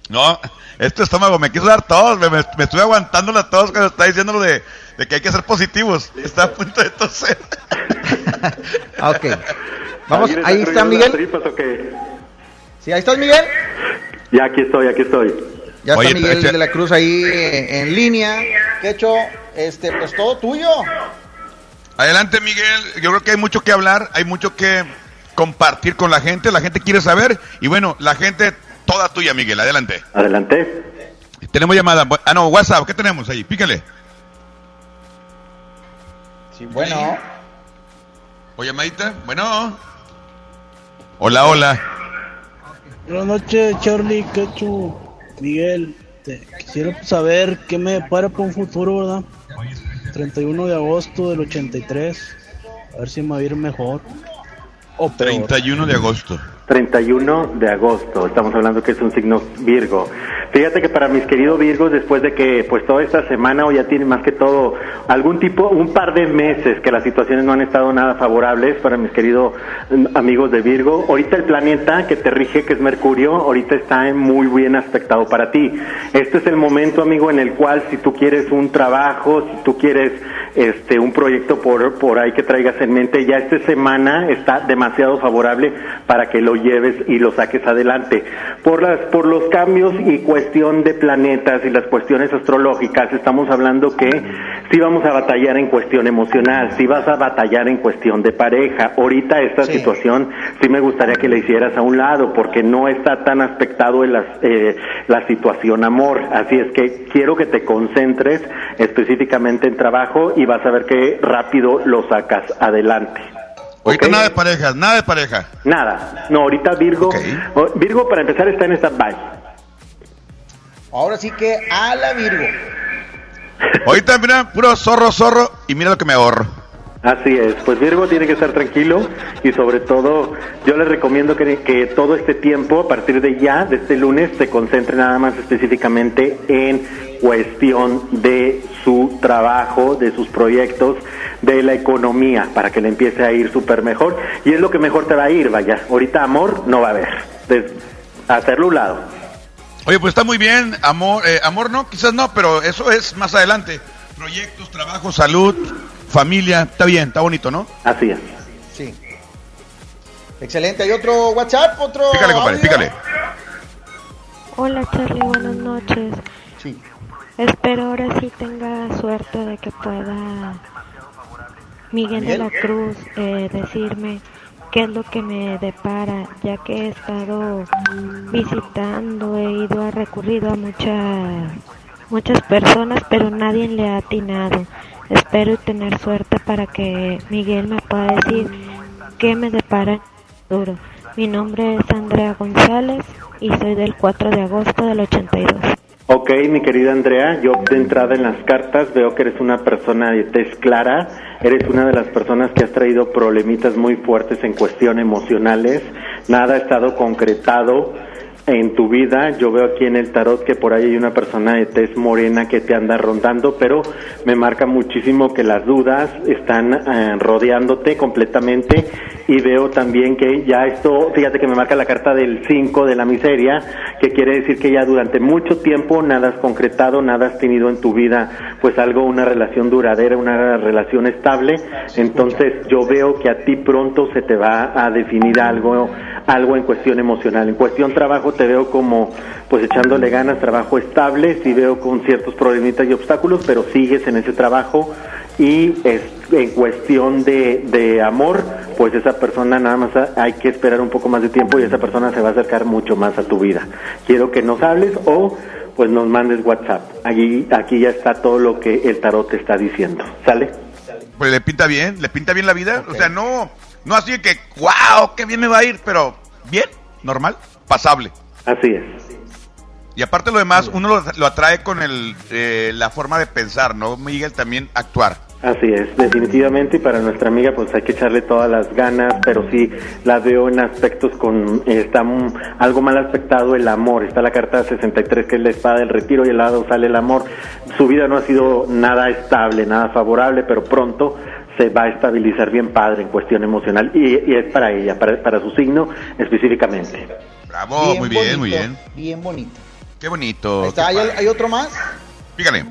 No, este estómago me quiso dar tos. Me, me, me estuve aguantando la tos cuando está diciendo lo de, de que hay que ser positivos. Está a punto de toser. Ok. Vamos, ¿Alguien ahí está Miguel. tripas? Sí, ahí estás Miguel. Ya aquí estoy, aquí estoy. Ya Oye, está Miguel de la Cruz ahí eh, en línea. Que hecho, este, pues todo tuyo. Adelante, Miguel. Yo creo que hay mucho que hablar, hay mucho que compartir con la gente. La gente quiere saber. Y bueno, la gente toda tuya, Miguel. Adelante. Adelante. Tenemos llamada. Ah, no, WhatsApp. ¿Qué tenemos ahí? Pícale. Sí, bueno. O llamadita. Bueno. Hola, hola. Buenas noches, Charlie, Quechu, Miguel. Te quisiera saber qué me depara para un futuro, ¿verdad? 31 de agosto del 83. A ver si me va a ir mejor. O peor. 31 de agosto. 31 de agosto, estamos hablando que es un signo Virgo. Fíjate que para mis queridos Virgos, después de que pues toda esta semana o ya tiene más que todo algún tipo, un par de meses que las situaciones no han estado nada favorables para mis queridos mm, amigos de Virgo, ahorita el planeta que te rige, que es Mercurio, ahorita está muy bien aspectado para ti. Este es el momento, amigo, en el cual si tú quieres un trabajo, si tú quieres este un proyecto por, por ahí que traigas en mente, ya esta semana está demasiado favorable para que lo lleves y lo saques adelante. Por las por los cambios y cuestión de planetas y las cuestiones astrológicas, estamos hablando que si vamos a batallar en cuestión emocional, si vas a batallar en cuestión de pareja. Ahorita esta situación sí me gustaría que la hicieras a un lado porque no está tan aspectado en las, eh, la situación amor. Así es que quiero que te concentres específicamente en trabajo y vas a ver que rápido lo sacas adelante. Ahorita nada de parejas, nada de pareja. Nada. No, ahorita Virgo, oh, Virgo para empezar está en stand-by. Ahora sí que a la Virgo. Ahorita, mira, puro zorro, zorro. Y mira lo que me ahorro. Así es, pues Virgo tiene que estar tranquilo y sobre todo yo les recomiendo que, que todo este tiempo, a partir de ya, de este lunes, se concentre nada más específicamente en cuestión de su trabajo, de sus proyectos, de la economía, para que le empiece a ir súper mejor. Y es lo que mejor te va a ir, vaya. Ahorita amor no va a haber. Des- hacerlo un lado. Oye, pues está muy bien. Amor, eh, amor no, quizás no, pero eso es más adelante. Proyectos, trabajo, salud, familia. Está bien, está bonito, ¿no? Así es. Sí. Excelente. ¿Hay otro WhatsApp? ¿Otro Pícale, compadre, audio? pícale. Hola Charlie, buenas noches. Sí. Espero ahora sí tenga suerte de que pueda Miguel de la Cruz eh, decirme qué es lo que me depara, ya que he estado visitando, he ido, he recurrido a muchas muchas personas, pero nadie le ha atinado. Espero tener suerte para que Miguel me pueda decir qué me depara el futuro. Mi nombre es Andrea González y soy del 4 de agosto del 82. Ok, mi querida Andrea, yo de entrada en las cartas veo que eres una persona de tez clara, eres una de las personas que has traído problemitas muy fuertes en cuestión emocionales, nada ha estado concretado en tu vida, yo veo aquí en el tarot que por ahí hay una persona de tez morena que te anda rondando, pero me marca muchísimo que las dudas están eh, rodeándote completamente. Y veo también que ya esto, fíjate que me marca la carta del 5 de la miseria, que quiere decir que ya durante mucho tiempo nada has concretado, nada has tenido en tu vida, pues algo, una relación duradera, una relación estable, entonces yo veo que a ti pronto se te va a definir algo, algo en cuestión emocional, en cuestión trabajo te veo como pues echándole ganas, trabajo estable, sí veo con ciertos problemitas y obstáculos, pero sigues en ese trabajo y es, en cuestión de, de amor, pues esa persona nada más ha- hay que esperar un poco más de tiempo y esa persona se va a acercar mucho más a tu vida. Quiero que nos hables o pues nos mandes WhatsApp. Aquí, aquí ya está todo lo que el tarot te está diciendo. ¿Sale? Pues le pinta bien, le pinta bien la vida. O sea, no, no así de que, wow, qué bien me va a ir, pero bien, normal, pasable. Así es. Y aparte lo demás, uno lo, lo atrae con el, eh, la forma de pensar, ¿no, Miguel? También actuar. Así es, definitivamente, y para nuestra amiga pues hay que echarle todas las ganas, pero sí la veo en aspectos con, eh, está algo mal aspectado el amor, está la carta 63 que es la espada del retiro y al lado sale el amor, su vida no ha sido nada estable, nada favorable, pero pronto se va a estabilizar bien padre en cuestión emocional y, y es para ella, para, para su signo específicamente. Bravo, muy bien, muy bien. Bien bonito. Qué bonito. Ahí está, ¿hay, hay otro más? Pícale.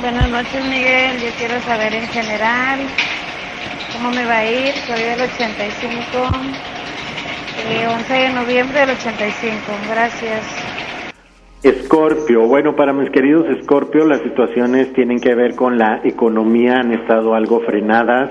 Buenas noches, Miguel. Yo quiero saber en general cómo me va a ir. Soy del 85, eh, 11 de noviembre del 85. Gracias. Escorpio, bueno, para mis queridos Escorpio, las situaciones tienen que ver con la economía, han estado algo frenadas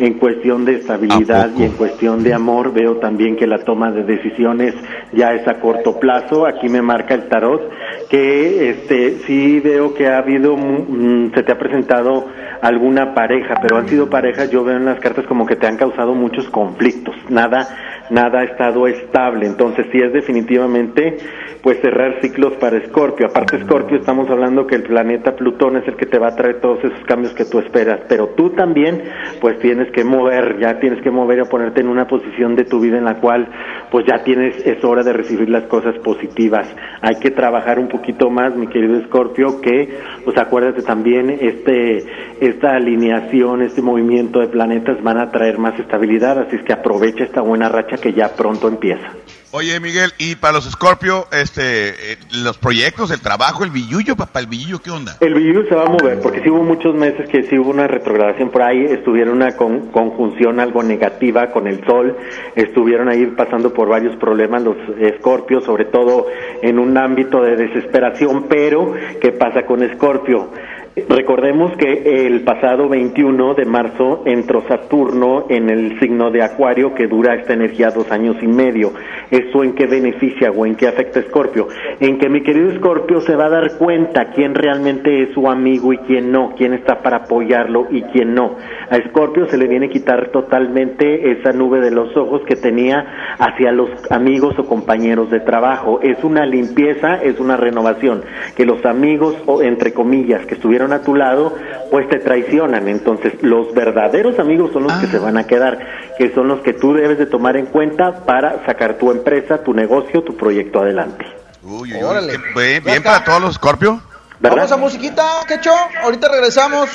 en cuestión de estabilidad y en cuestión de amor. Veo también que la toma de decisiones ya es a corto plazo. Aquí me marca el tarot que este sí veo que ha habido, mm, se te ha presentado alguna pareja, pero han sido parejas, yo veo en las cartas como que te han causado muchos conflictos. Nada nada ha estado estable. Entonces, sí es definitivamente pues cerrar ciclos para Escorpio. Aparte Escorpio estamos hablando que el planeta Plutón es el que te va a traer todos esos cambios que tú esperas, pero tú también pues tienes que mover, ya tienes que mover y ponerte en una posición de tu vida en la cual pues ya tienes es hora de recibir las cosas positivas. Hay que trabajar un poquito más, mi querido Escorpio, que pues acuérdate también este esta alineación, este movimiento de planetas van a traer más estabilidad, así es que aprovecha esta buena racha que ya pronto empieza. Oye, Miguel, y para los Scorpio, este, eh, los proyectos, el trabajo, el billullo, papá, el billullo, ¿qué onda? El billullo se va a mover, porque sí hubo muchos meses que sí hubo una retrogradación por ahí, estuvieron una con- conjunción algo negativa con el sol, estuvieron ahí pasando por varios problemas los Escorpio, sobre todo en un ámbito de desesperación, pero ¿qué pasa con Escorpio? Recordemos que el pasado 21 de marzo entró Saturno en el signo de Acuario que dura esta energía dos años y medio. ¿Eso en qué beneficia o en qué afecta a Escorpio? En que mi querido Escorpio se va a dar cuenta quién realmente es su amigo y quién no, quién está para apoyarlo y quién no. A Escorpio se le viene a quitar totalmente esa nube de los ojos que tenía hacia los amigos o compañeros de trabajo. Es una limpieza, es una renovación. Que los amigos, o entre comillas, que estuvieron a tu lado, pues te traicionan. Entonces, los verdaderos amigos son los que se van a quedar, que son los que tú debes de tomar en cuenta para sacar tu empresa, tu negocio, tu proyecto adelante. Uy, Órale. bien, bien para todos los Scorpio. ¿Verdad? Vamos a musiquita, Quecho. Ahorita regresamos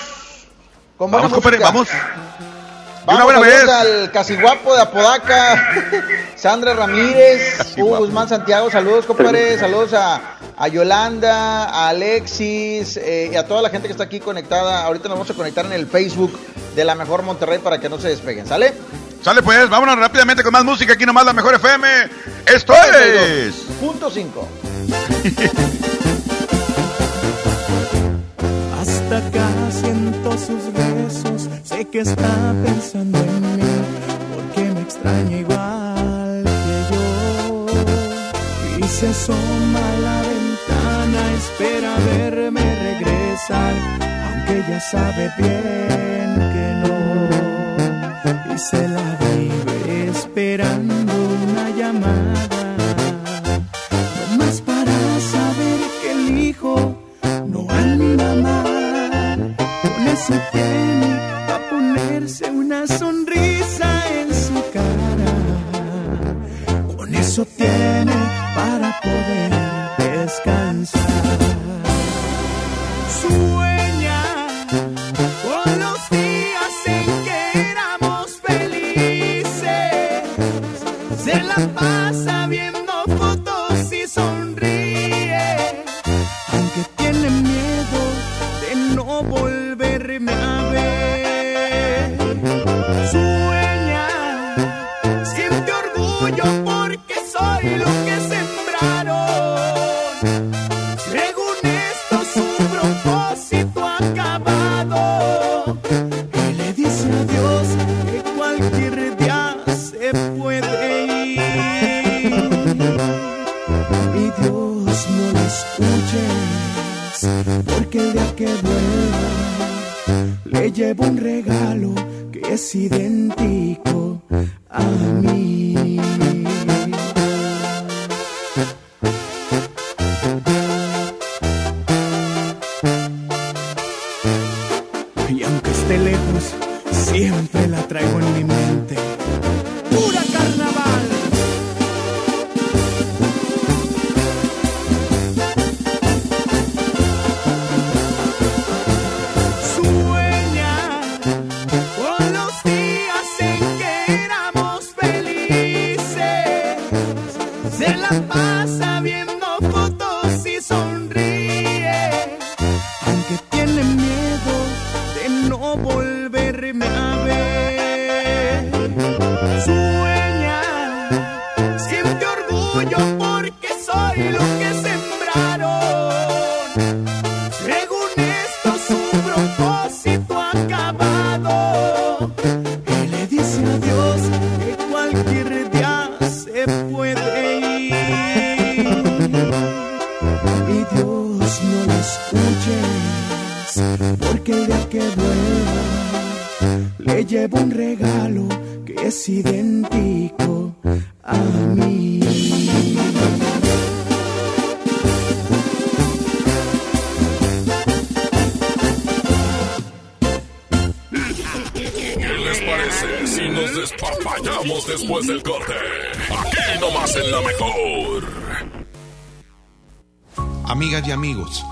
con Vamos, compadre, vamos. Vamos una buena saludos vez. al casi guapo de Apodaca, Sandra Ramírez, Hugo Guzmán Santiago, saludos compadre, saludos a, a Yolanda, a Alexis eh, y a toda la gente que está aquí conectada. Ahorita nos vamos a conectar en el Facebook de la Mejor Monterrey para que no se despeguen, ¿sale? Sale pues, vámonos rápidamente con más música, aquí nomás la mejor FM. Esto es... Punto 5. Acá siento sus besos, sé que está pensando en mí, porque me extraña igual que yo. Y se asoma a la ventana, espera verme regresar, aunque ya sabe bien que no. Y se la vive esperando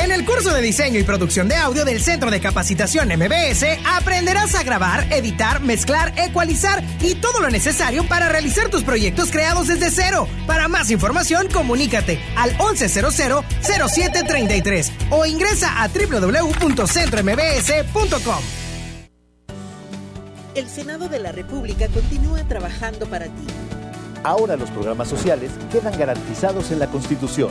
En el curso de diseño y producción de audio del Centro de Capacitación MBS aprenderás a grabar, editar, mezclar, ecualizar y todo lo necesario para realizar tus proyectos creados desde cero. Para más información, comunícate al 1100-0733 o ingresa a www.centrombs.com. El Senado de la República continúa trabajando para ti. Ahora los programas sociales quedan garantizados en la Constitución.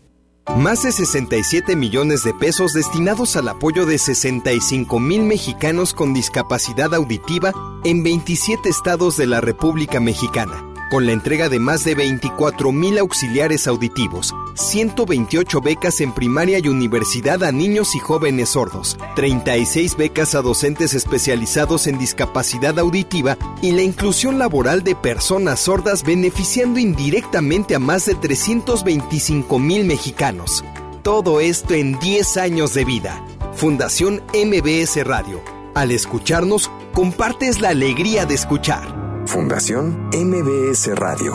Más de 67 millones de pesos destinados al apoyo de 65 mil mexicanos con discapacidad auditiva en 27 estados de la República Mexicana, con la entrega de más de 24 mil auxiliares auditivos, 128 becas en primaria y universidad a niños y jóvenes sordos, 36 becas a docentes especializados en discapacidad auditiva y la inclusión laboral de personas sordas beneficiando indirectamente a más de 325 mil mexicanos. Todo esto en 10 años de vida. Fundación MBS Radio. Al escucharnos, compartes la alegría de escuchar. Fundación MBS Radio.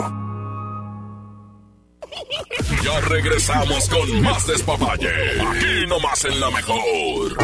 Ya regresamos con más despapalle. Aquí nomás en la mejor.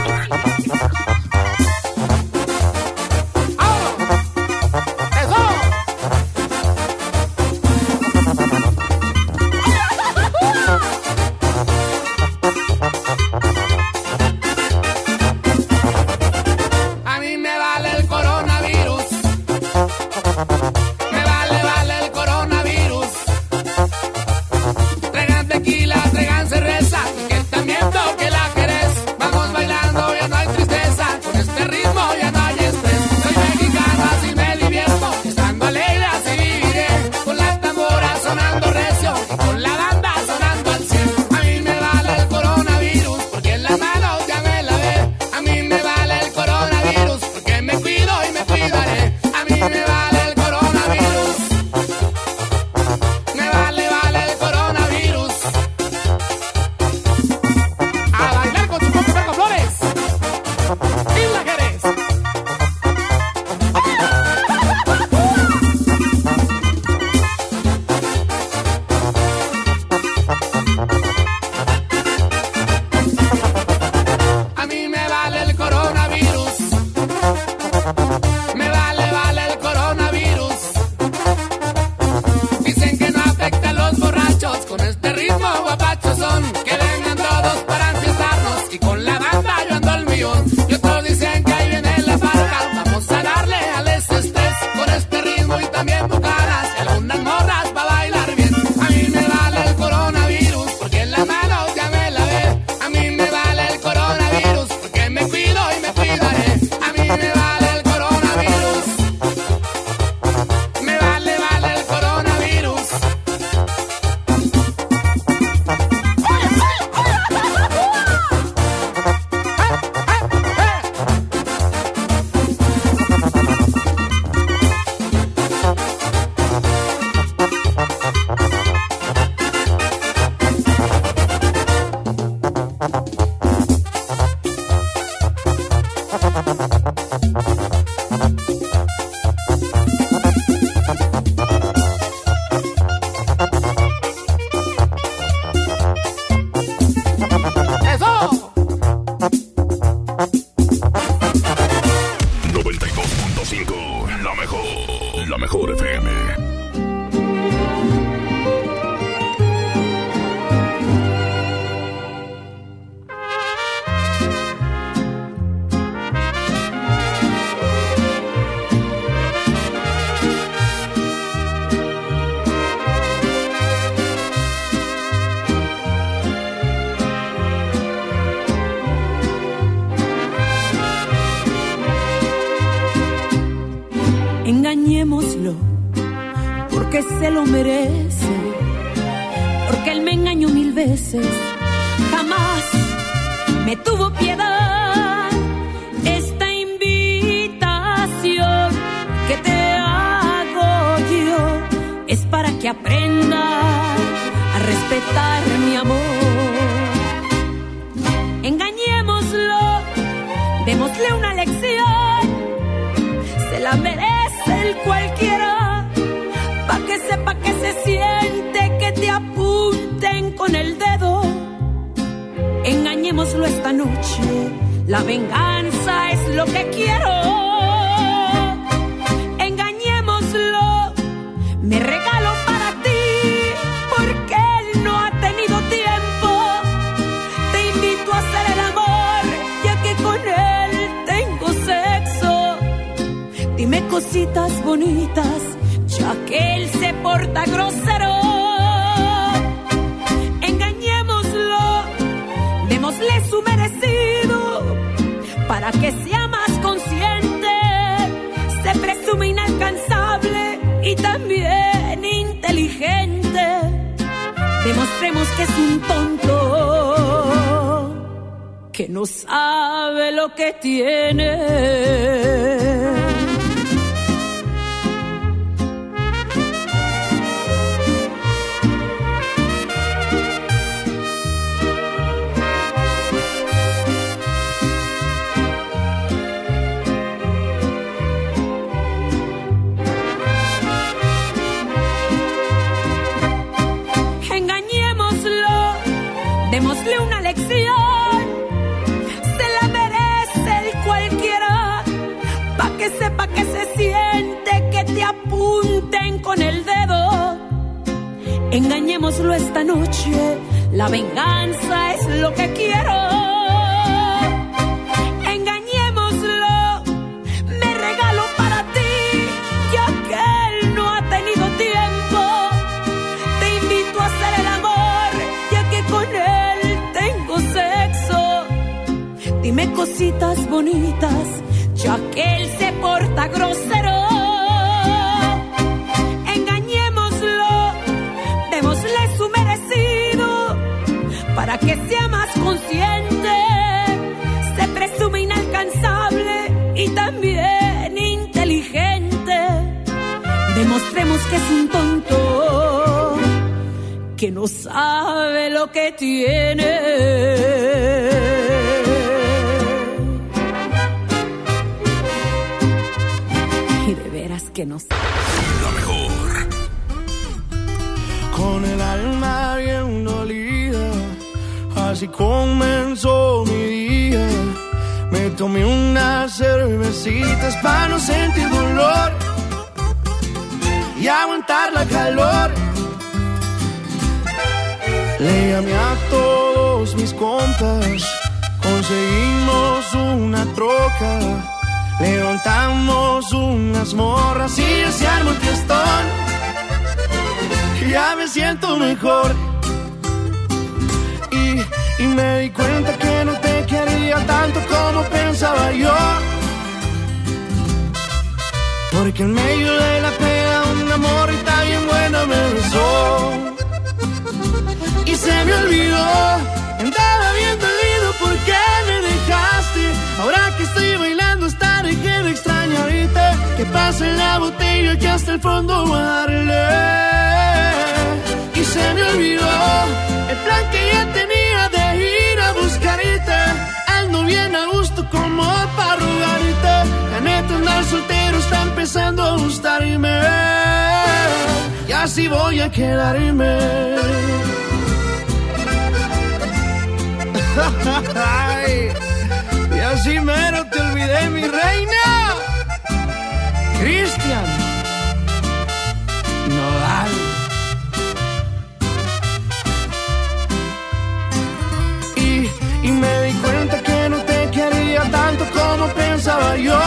Se sabe lo que tiene. Y de veras que no sabe. La mejor. con el alma bien dolida. Así comenzó mi día. Me tomé unas cervecitas para no sentir dolor y aguantar la calor. Le llamé a todos mis compas, conseguimos una troca, levantamos unas morras y se armó el fiestón ya me siento mejor. Y, y me di cuenta que no te quería tanto como pensaba yo. Porque en medio de la pena una morrita bien buena me besó. Se me olvidó, andaba bien dolido porque me dejaste. Ahora que estoy bailando dejé de extrañarte. Que pase la botella que hasta el fondo voy a darle. Y se me olvidó el plan que ya tenía de ir a buscarte. Ando bien a gusto como para rogarte. La neta andar soltero está empezando a gustarme. Y así voy a quedarme. Y así mero te olvidé, mi reina. Cristian Nodal. Y, y me di cuenta que no te quería tanto como pensaba yo.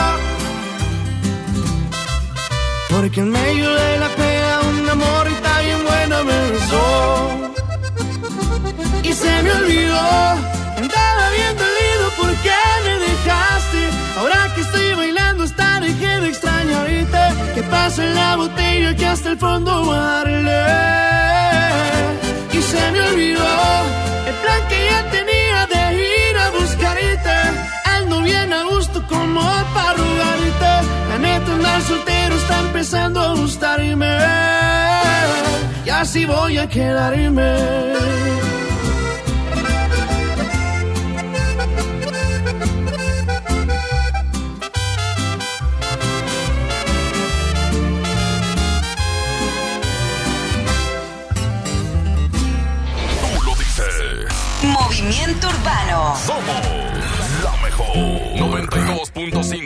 Porque en medio de la pena una morrita bien buena me besó. Y se me olvidó, Ahora que estoy bailando hasta dejé de extrañarte. Que pa' más en la botella que hasta el fondo darle. Y se me olvidó el plan que ya tenía de ir a buscarte. Ando bien a gusto como para rogarte. La neta andar soltero está empezando a gustarme. Y así voy a quedarme. Somos la mejor. 92.5.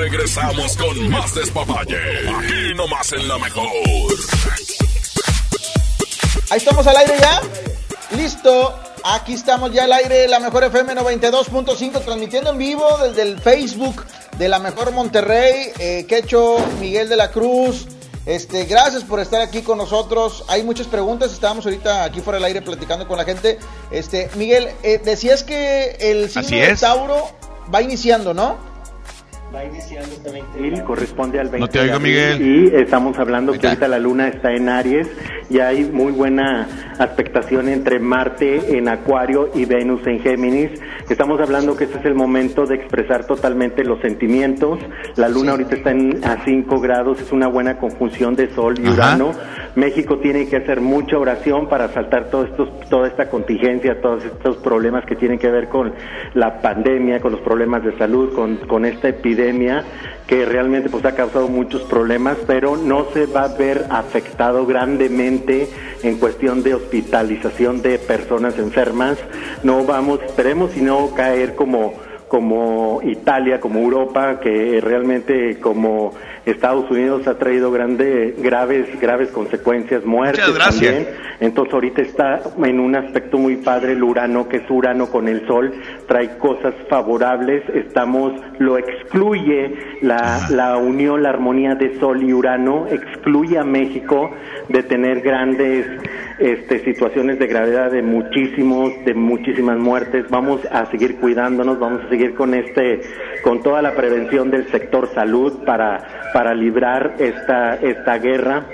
Regresamos con más despapalle. Aquí nomás en la mejor. Ahí estamos al aire ya. Listo. Aquí estamos ya al aire, la mejor FM 92.5, transmitiendo en vivo desde el Facebook de la mejor Monterrey. Eh, Quecho, Miguel de la Cruz. Este, gracias por estar aquí con nosotros. Hay muchas preguntas. Estábamos ahorita aquí fuera del aire platicando con la gente. Este, Miguel, eh, decías que el signo Así de. Tauro va iniciando, ¿no? Va iniciando este 20 corresponde al 20 No te de oigo, abril, Miguel. Y estamos hablando que ahorita la luna está en Aries y hay muy buena aspectación entre Marte en Acuario y Venus en Géminis. Estamos hablando que este es el momento de expresar totalmente los sentimientos. La luna ahorita está en, a 5 grados, es una buena conjunción de Sol y Ajá. Urano. México tiene que hacer mucha oración para saltar todos estos, toda esta contingencia, todos estos problemas que tienen que ver con la pandemia, con los problemas de salud, con, con esta epidemia que realmente pues ha causado muchos problemas, pero no se va a ver afectado grandemente en cuestión de hospitalización de personas enfermas. No vamos, esperemos y no caer como como Italia, como Europa, que realmente como Estados Unidos ha traído grande, graves, graves consecuencias, muertes también. Entonces ahorita está en un aspecto muy padre el Urano, que es Urano con el Sol, trae cosas favorables, estamos, lo excluye la, la unión, la armonía de Sol y Urano, excluye a México de tener grandes este, situaciones de gravedad de muchísimos, de muchísimas muertes. Vamos a seguir cuidándonos, vamos a seguir con este, con toda la prevención del sector salud para, para librar esta, esta guerra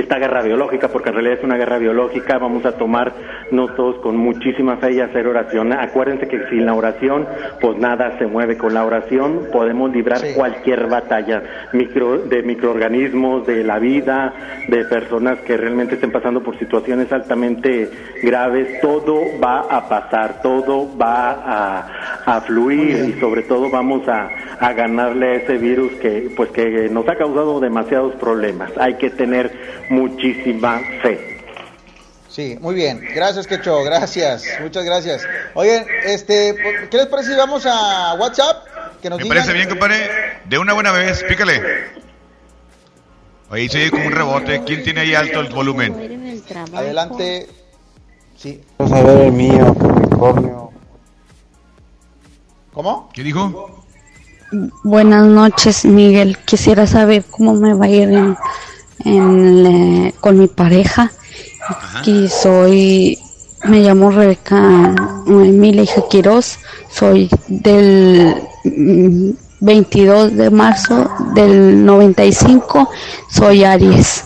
esta guerra biológica, porque en realidad es una guerra biológica, vamos a tomarnos todos con muchísima fe y hacer oración. Acuérdense que sin la oración, pues nada se mueve. Con la oración podemos librar cualquier batalla micro, de microorganismos, de la vida, de personas que realmente estén pasando por situaciones altamente graves. Todo va a pasar, todo va a, a fluir y sobre todo vamos a, a ganarle a ese virus que, pues que nos ha causado demasiados problemas. Hay que tener muchísima fe. Sí, muy bien. Gracias, Quecho. Gracias. Muchas gracias. Oigan, este, ¿qué les parece si vamos a WhatsApp? Que nos Me digan- parece bien, compadre. De una buena vez, pícale. Oye, se oye como un rebote. ¿Quién tiene ahí alto el volumen? Adelante. Sí. Quiero saber el mío, Capricornio. ¿Cómo? ¿Qué dijo? Buenas noches, Miguel. Quisiera saber cómo me va a ir en, en, eh, con mi pareja. Y soy, me llamo Rebeca Emilia Hija Quiroz. Soy del mm, 22 de marzo del 95. Soy Aries.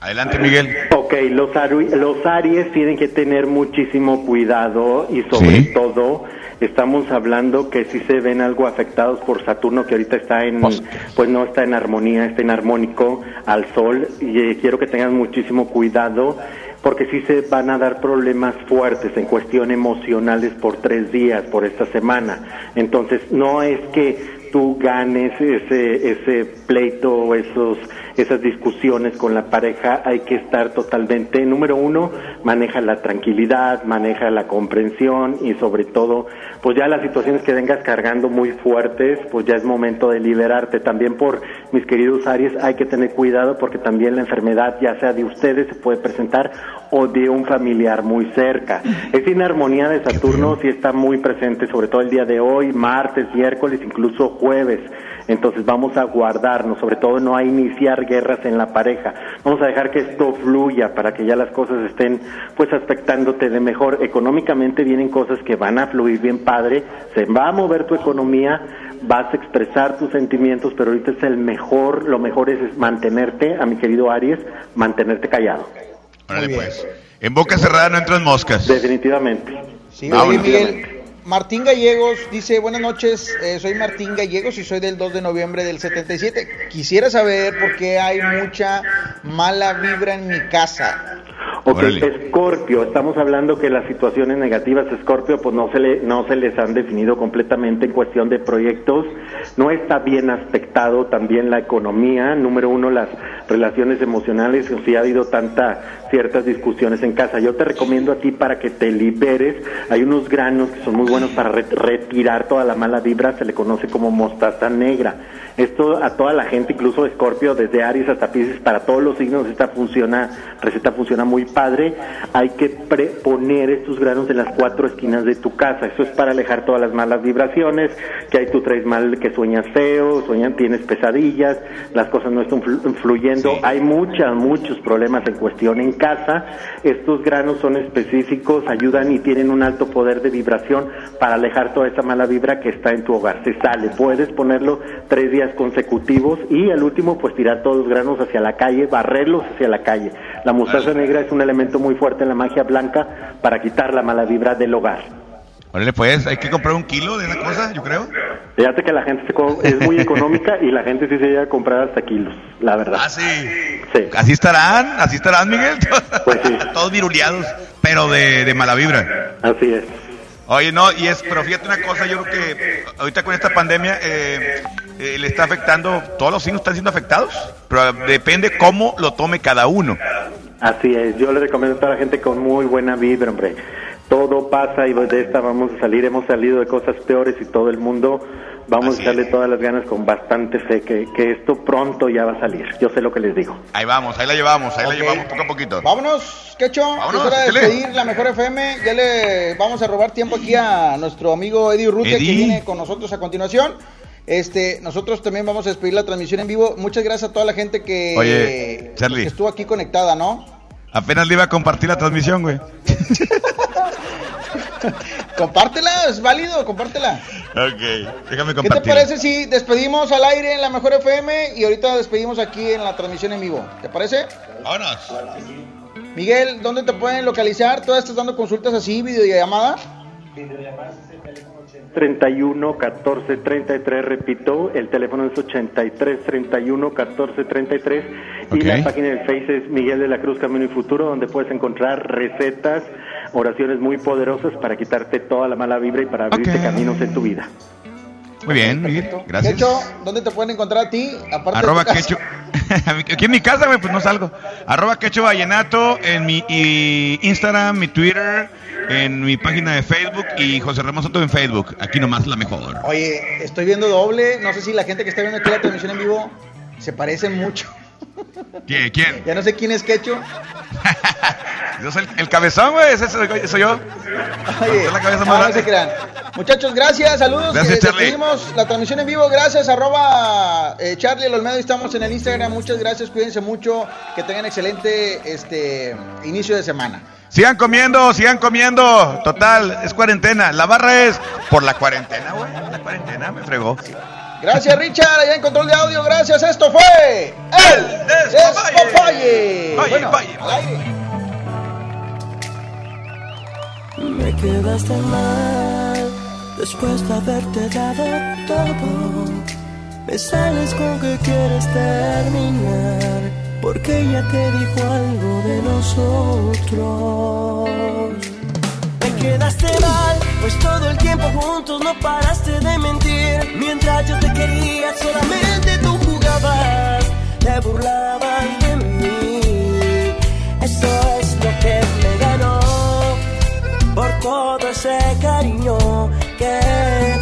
Adelante, Miguel. Ok, los, los Aries tienen que tener muchísimo cuidado y sobre Sí. todo estamos hablando que si se ven algo afectados por Saturno que ahorita está en, pues no está en armonía, está en armónico al Sol y eh, quiero que tengan muchísimo cuidado porque sí se van a dar problemas fuertes en cuestión emocionales por tres días, por esta semana. Entonces, no es que tú ganes ese, ese pleito o esos, esas discusiones con la pareja, hay que estar totalmente, número uno, maneja la tranquilidad, maneja la comprensión y sobre todo, pues ya las situaciones que vengas cargando muy fuertes, pues ya es momento de liberarte. También por mis queridos Aries hay que tener cuidado porque también la enfermedad, ya sea de ustedes, se puede presentar o de un familiar muy cerca. Esa inarmonía de Saturno sí está muy presente, sobre todo el día de hoy, martes, miércoles, incluso jueves. Entonces vamos a guardarnos, sobre todo no a iniciar guerras en la pareja. Vamos a dejar que esto fluya para que ya las cosas estén pues aspectándote de mejor. Económicamente vienen cosas que van a fluir bien padre, se va a mover tu economía, vas a expresar tus sentimientos, pero ahorita es el mejor, lo mejor es, mantenerte, a mi querido Aries, mantenerte callado. Órale, pues. En boca cerrada no entran moscas. Definitivamente. Sí, Ah. Miguel. Martín Gallegos dice, buenas noches, eh, soy Martín Gallegos y soy del 2 de noviembre del 77. Quisiera saber por qué hay mucha mala vibra en mi casa. Ok, Escorpio, estamos hablando que las situaciones negativas Escorpio pues no se le no se les han definido completamente en cuestión de proyectos, no está bien aspectado también la economía, número uno las relaciones emocionales, si ha habido tanta ciertas discusiones en casa. Yo te recomiendo a ti para que te liberes, hay unos granos que son muy buenos para re- retirar toda la mala vibra, se le conoce como mostaza negra. Esto a toda la gente, incluso Escorpio, desde Aries hasta Pisces, para todos los signos esta funciona, receta funciona muy padre. Hay que poner estos granos en las cuatro esquinas de tu casa. Eso es para alejar todas las malas vibraciones, que ahí tú traes mal, que sueñas feo, sueñan, tienes pesadillas, las cosas no están flu- fluyendo. Hay muchas, muchos problemas en cuestión en casa. Estos granos son específicos, ayudan y tienen un alto poder de vibración para alejar toda esa mala vibra que está en tu hogar. Se sale, puedes ponerlo tres días consecutivos y al último pues tirar todos los granos hacia la calle, barrerlos hacia la calle. La mostaza negra es un elemento muy fuerte en la magia blanca para quitar la mala vibra del hogar. Órale, pues, hay que comprar un kilo de esa cosa, yo creo. Fíjate que la gente se es muy económica y la gente sí se llega a comprar hasta kilos, la verdad. Ah, sí. Así estarán, así estarán, Miguel. Pues sí. Todos viruleados, pero de, de mala vibra. Así es. Oye, no, y es, pero fíjate una cosa, yo creo que ahorita con esta pandemia eh, eh, le está afectando, todos los signos están siendo afectados, pero depende cómo lo tome cada uno. Así es, yo le recomiendo a toda la gente con muy buena vibra, hombre. Todo pasa y de esta vamos a salir. Hemos salido de cosas peores y todo el mundo vamos a echarle todas las ganas con bastante fe que, que esto pronto ya va a salir. Yo sé lo que les digo. Ahí vamos, ahí la llevamos, ahí Ok. la llevamos poco a poquito. Vámonos, Quecho. Vámonos, es hora de échale. despedir la mejor FM. Ya le vamos a robar tiempo aquí a nuestro amigo Eddie Urrutia, que Eddie. viene con nosotros a continuación. Este, nosotros también vamos a despedir la transmisión en vivo. Muchas gracias a toda la gente que, Oye, Charlie. que estuvo aquí conectada, ¿no? Apenas le iba a compartir la transmisión, güey. Compártela, es válido, compártela. Ok, déjame ¿Qué te compartir. parece si despedimos al aire en la mejor FM y ahorita despedimos aquí en la transmisión en vivo? ¿Te parece? Vámonos. Miguel, ¿dónde te pueden localizar? ¿Todas estás dando consultas así, videollamada? 31 14 33, repito, el teléfono es 83 31 14 33 y Ok. la página de Face es Miguel de la Cruz Camino y Futuro, donde puedes encontrar recetas, oraciones muy poderosas para quitarte toda la mala vibra y para abrirte caminos en tu vida. Muy bien, Miguel, gracias. Quecho, ¿dónde te pueden encontrar a ti? Aparte Arroba quecho. Aquí en mi casa, güey, pues no salgo. Arroba quecho vallenato en mi y Instagram, mi Twitter, en mi página de Facebook y José Ramón Soto en Facebook. Aquí nomás la mejor. Oye, estoy viendo doble. No sé si la gente que está viendo aquí la transmisión en vivo se parecen mucho. ¿Quién? ¿Quién? Ya no sé quién es Quecho. Yo soy el, el cabezón, güey. Ese soy, yo. Oye, la cabeza no, no se crean. Muchachos, gracias, saludos. Gracias, Eh, Charlie. la transmisión en vivo. Gracias, arroba eh, Charlie el Olmedo. Estamos en el Instagram. Muchas gracias, cuídense mucho. Que tengan excelente este inicio de semana. Sigan comiendo, sigan comiendo. Total, es cuarentena. La barra es por la cuarentena, güey. La cuarentena me fregó. Gracias, Richard, allá en control de audio. Gracias, esto fue El Despapalle. Bueno. Me quedaste mal después de haberte dado todo. Me sales con que quieres terminar porque ella te dijo algo de nosotros. Quedaste mal, pues todo el tiempo juntos no paraste de mentir. Mientras yo te quería, solamente tú jugabas, te burlabas de mí. Eso es lo que me ganó por todo ese cariño que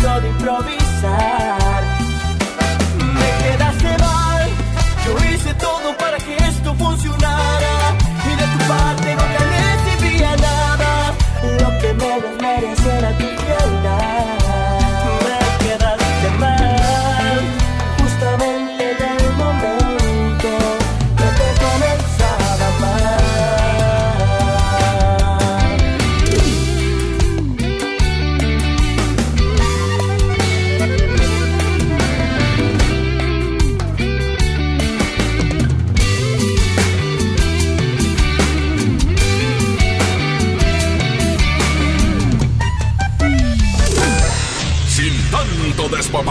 muy bien eso de improvisar.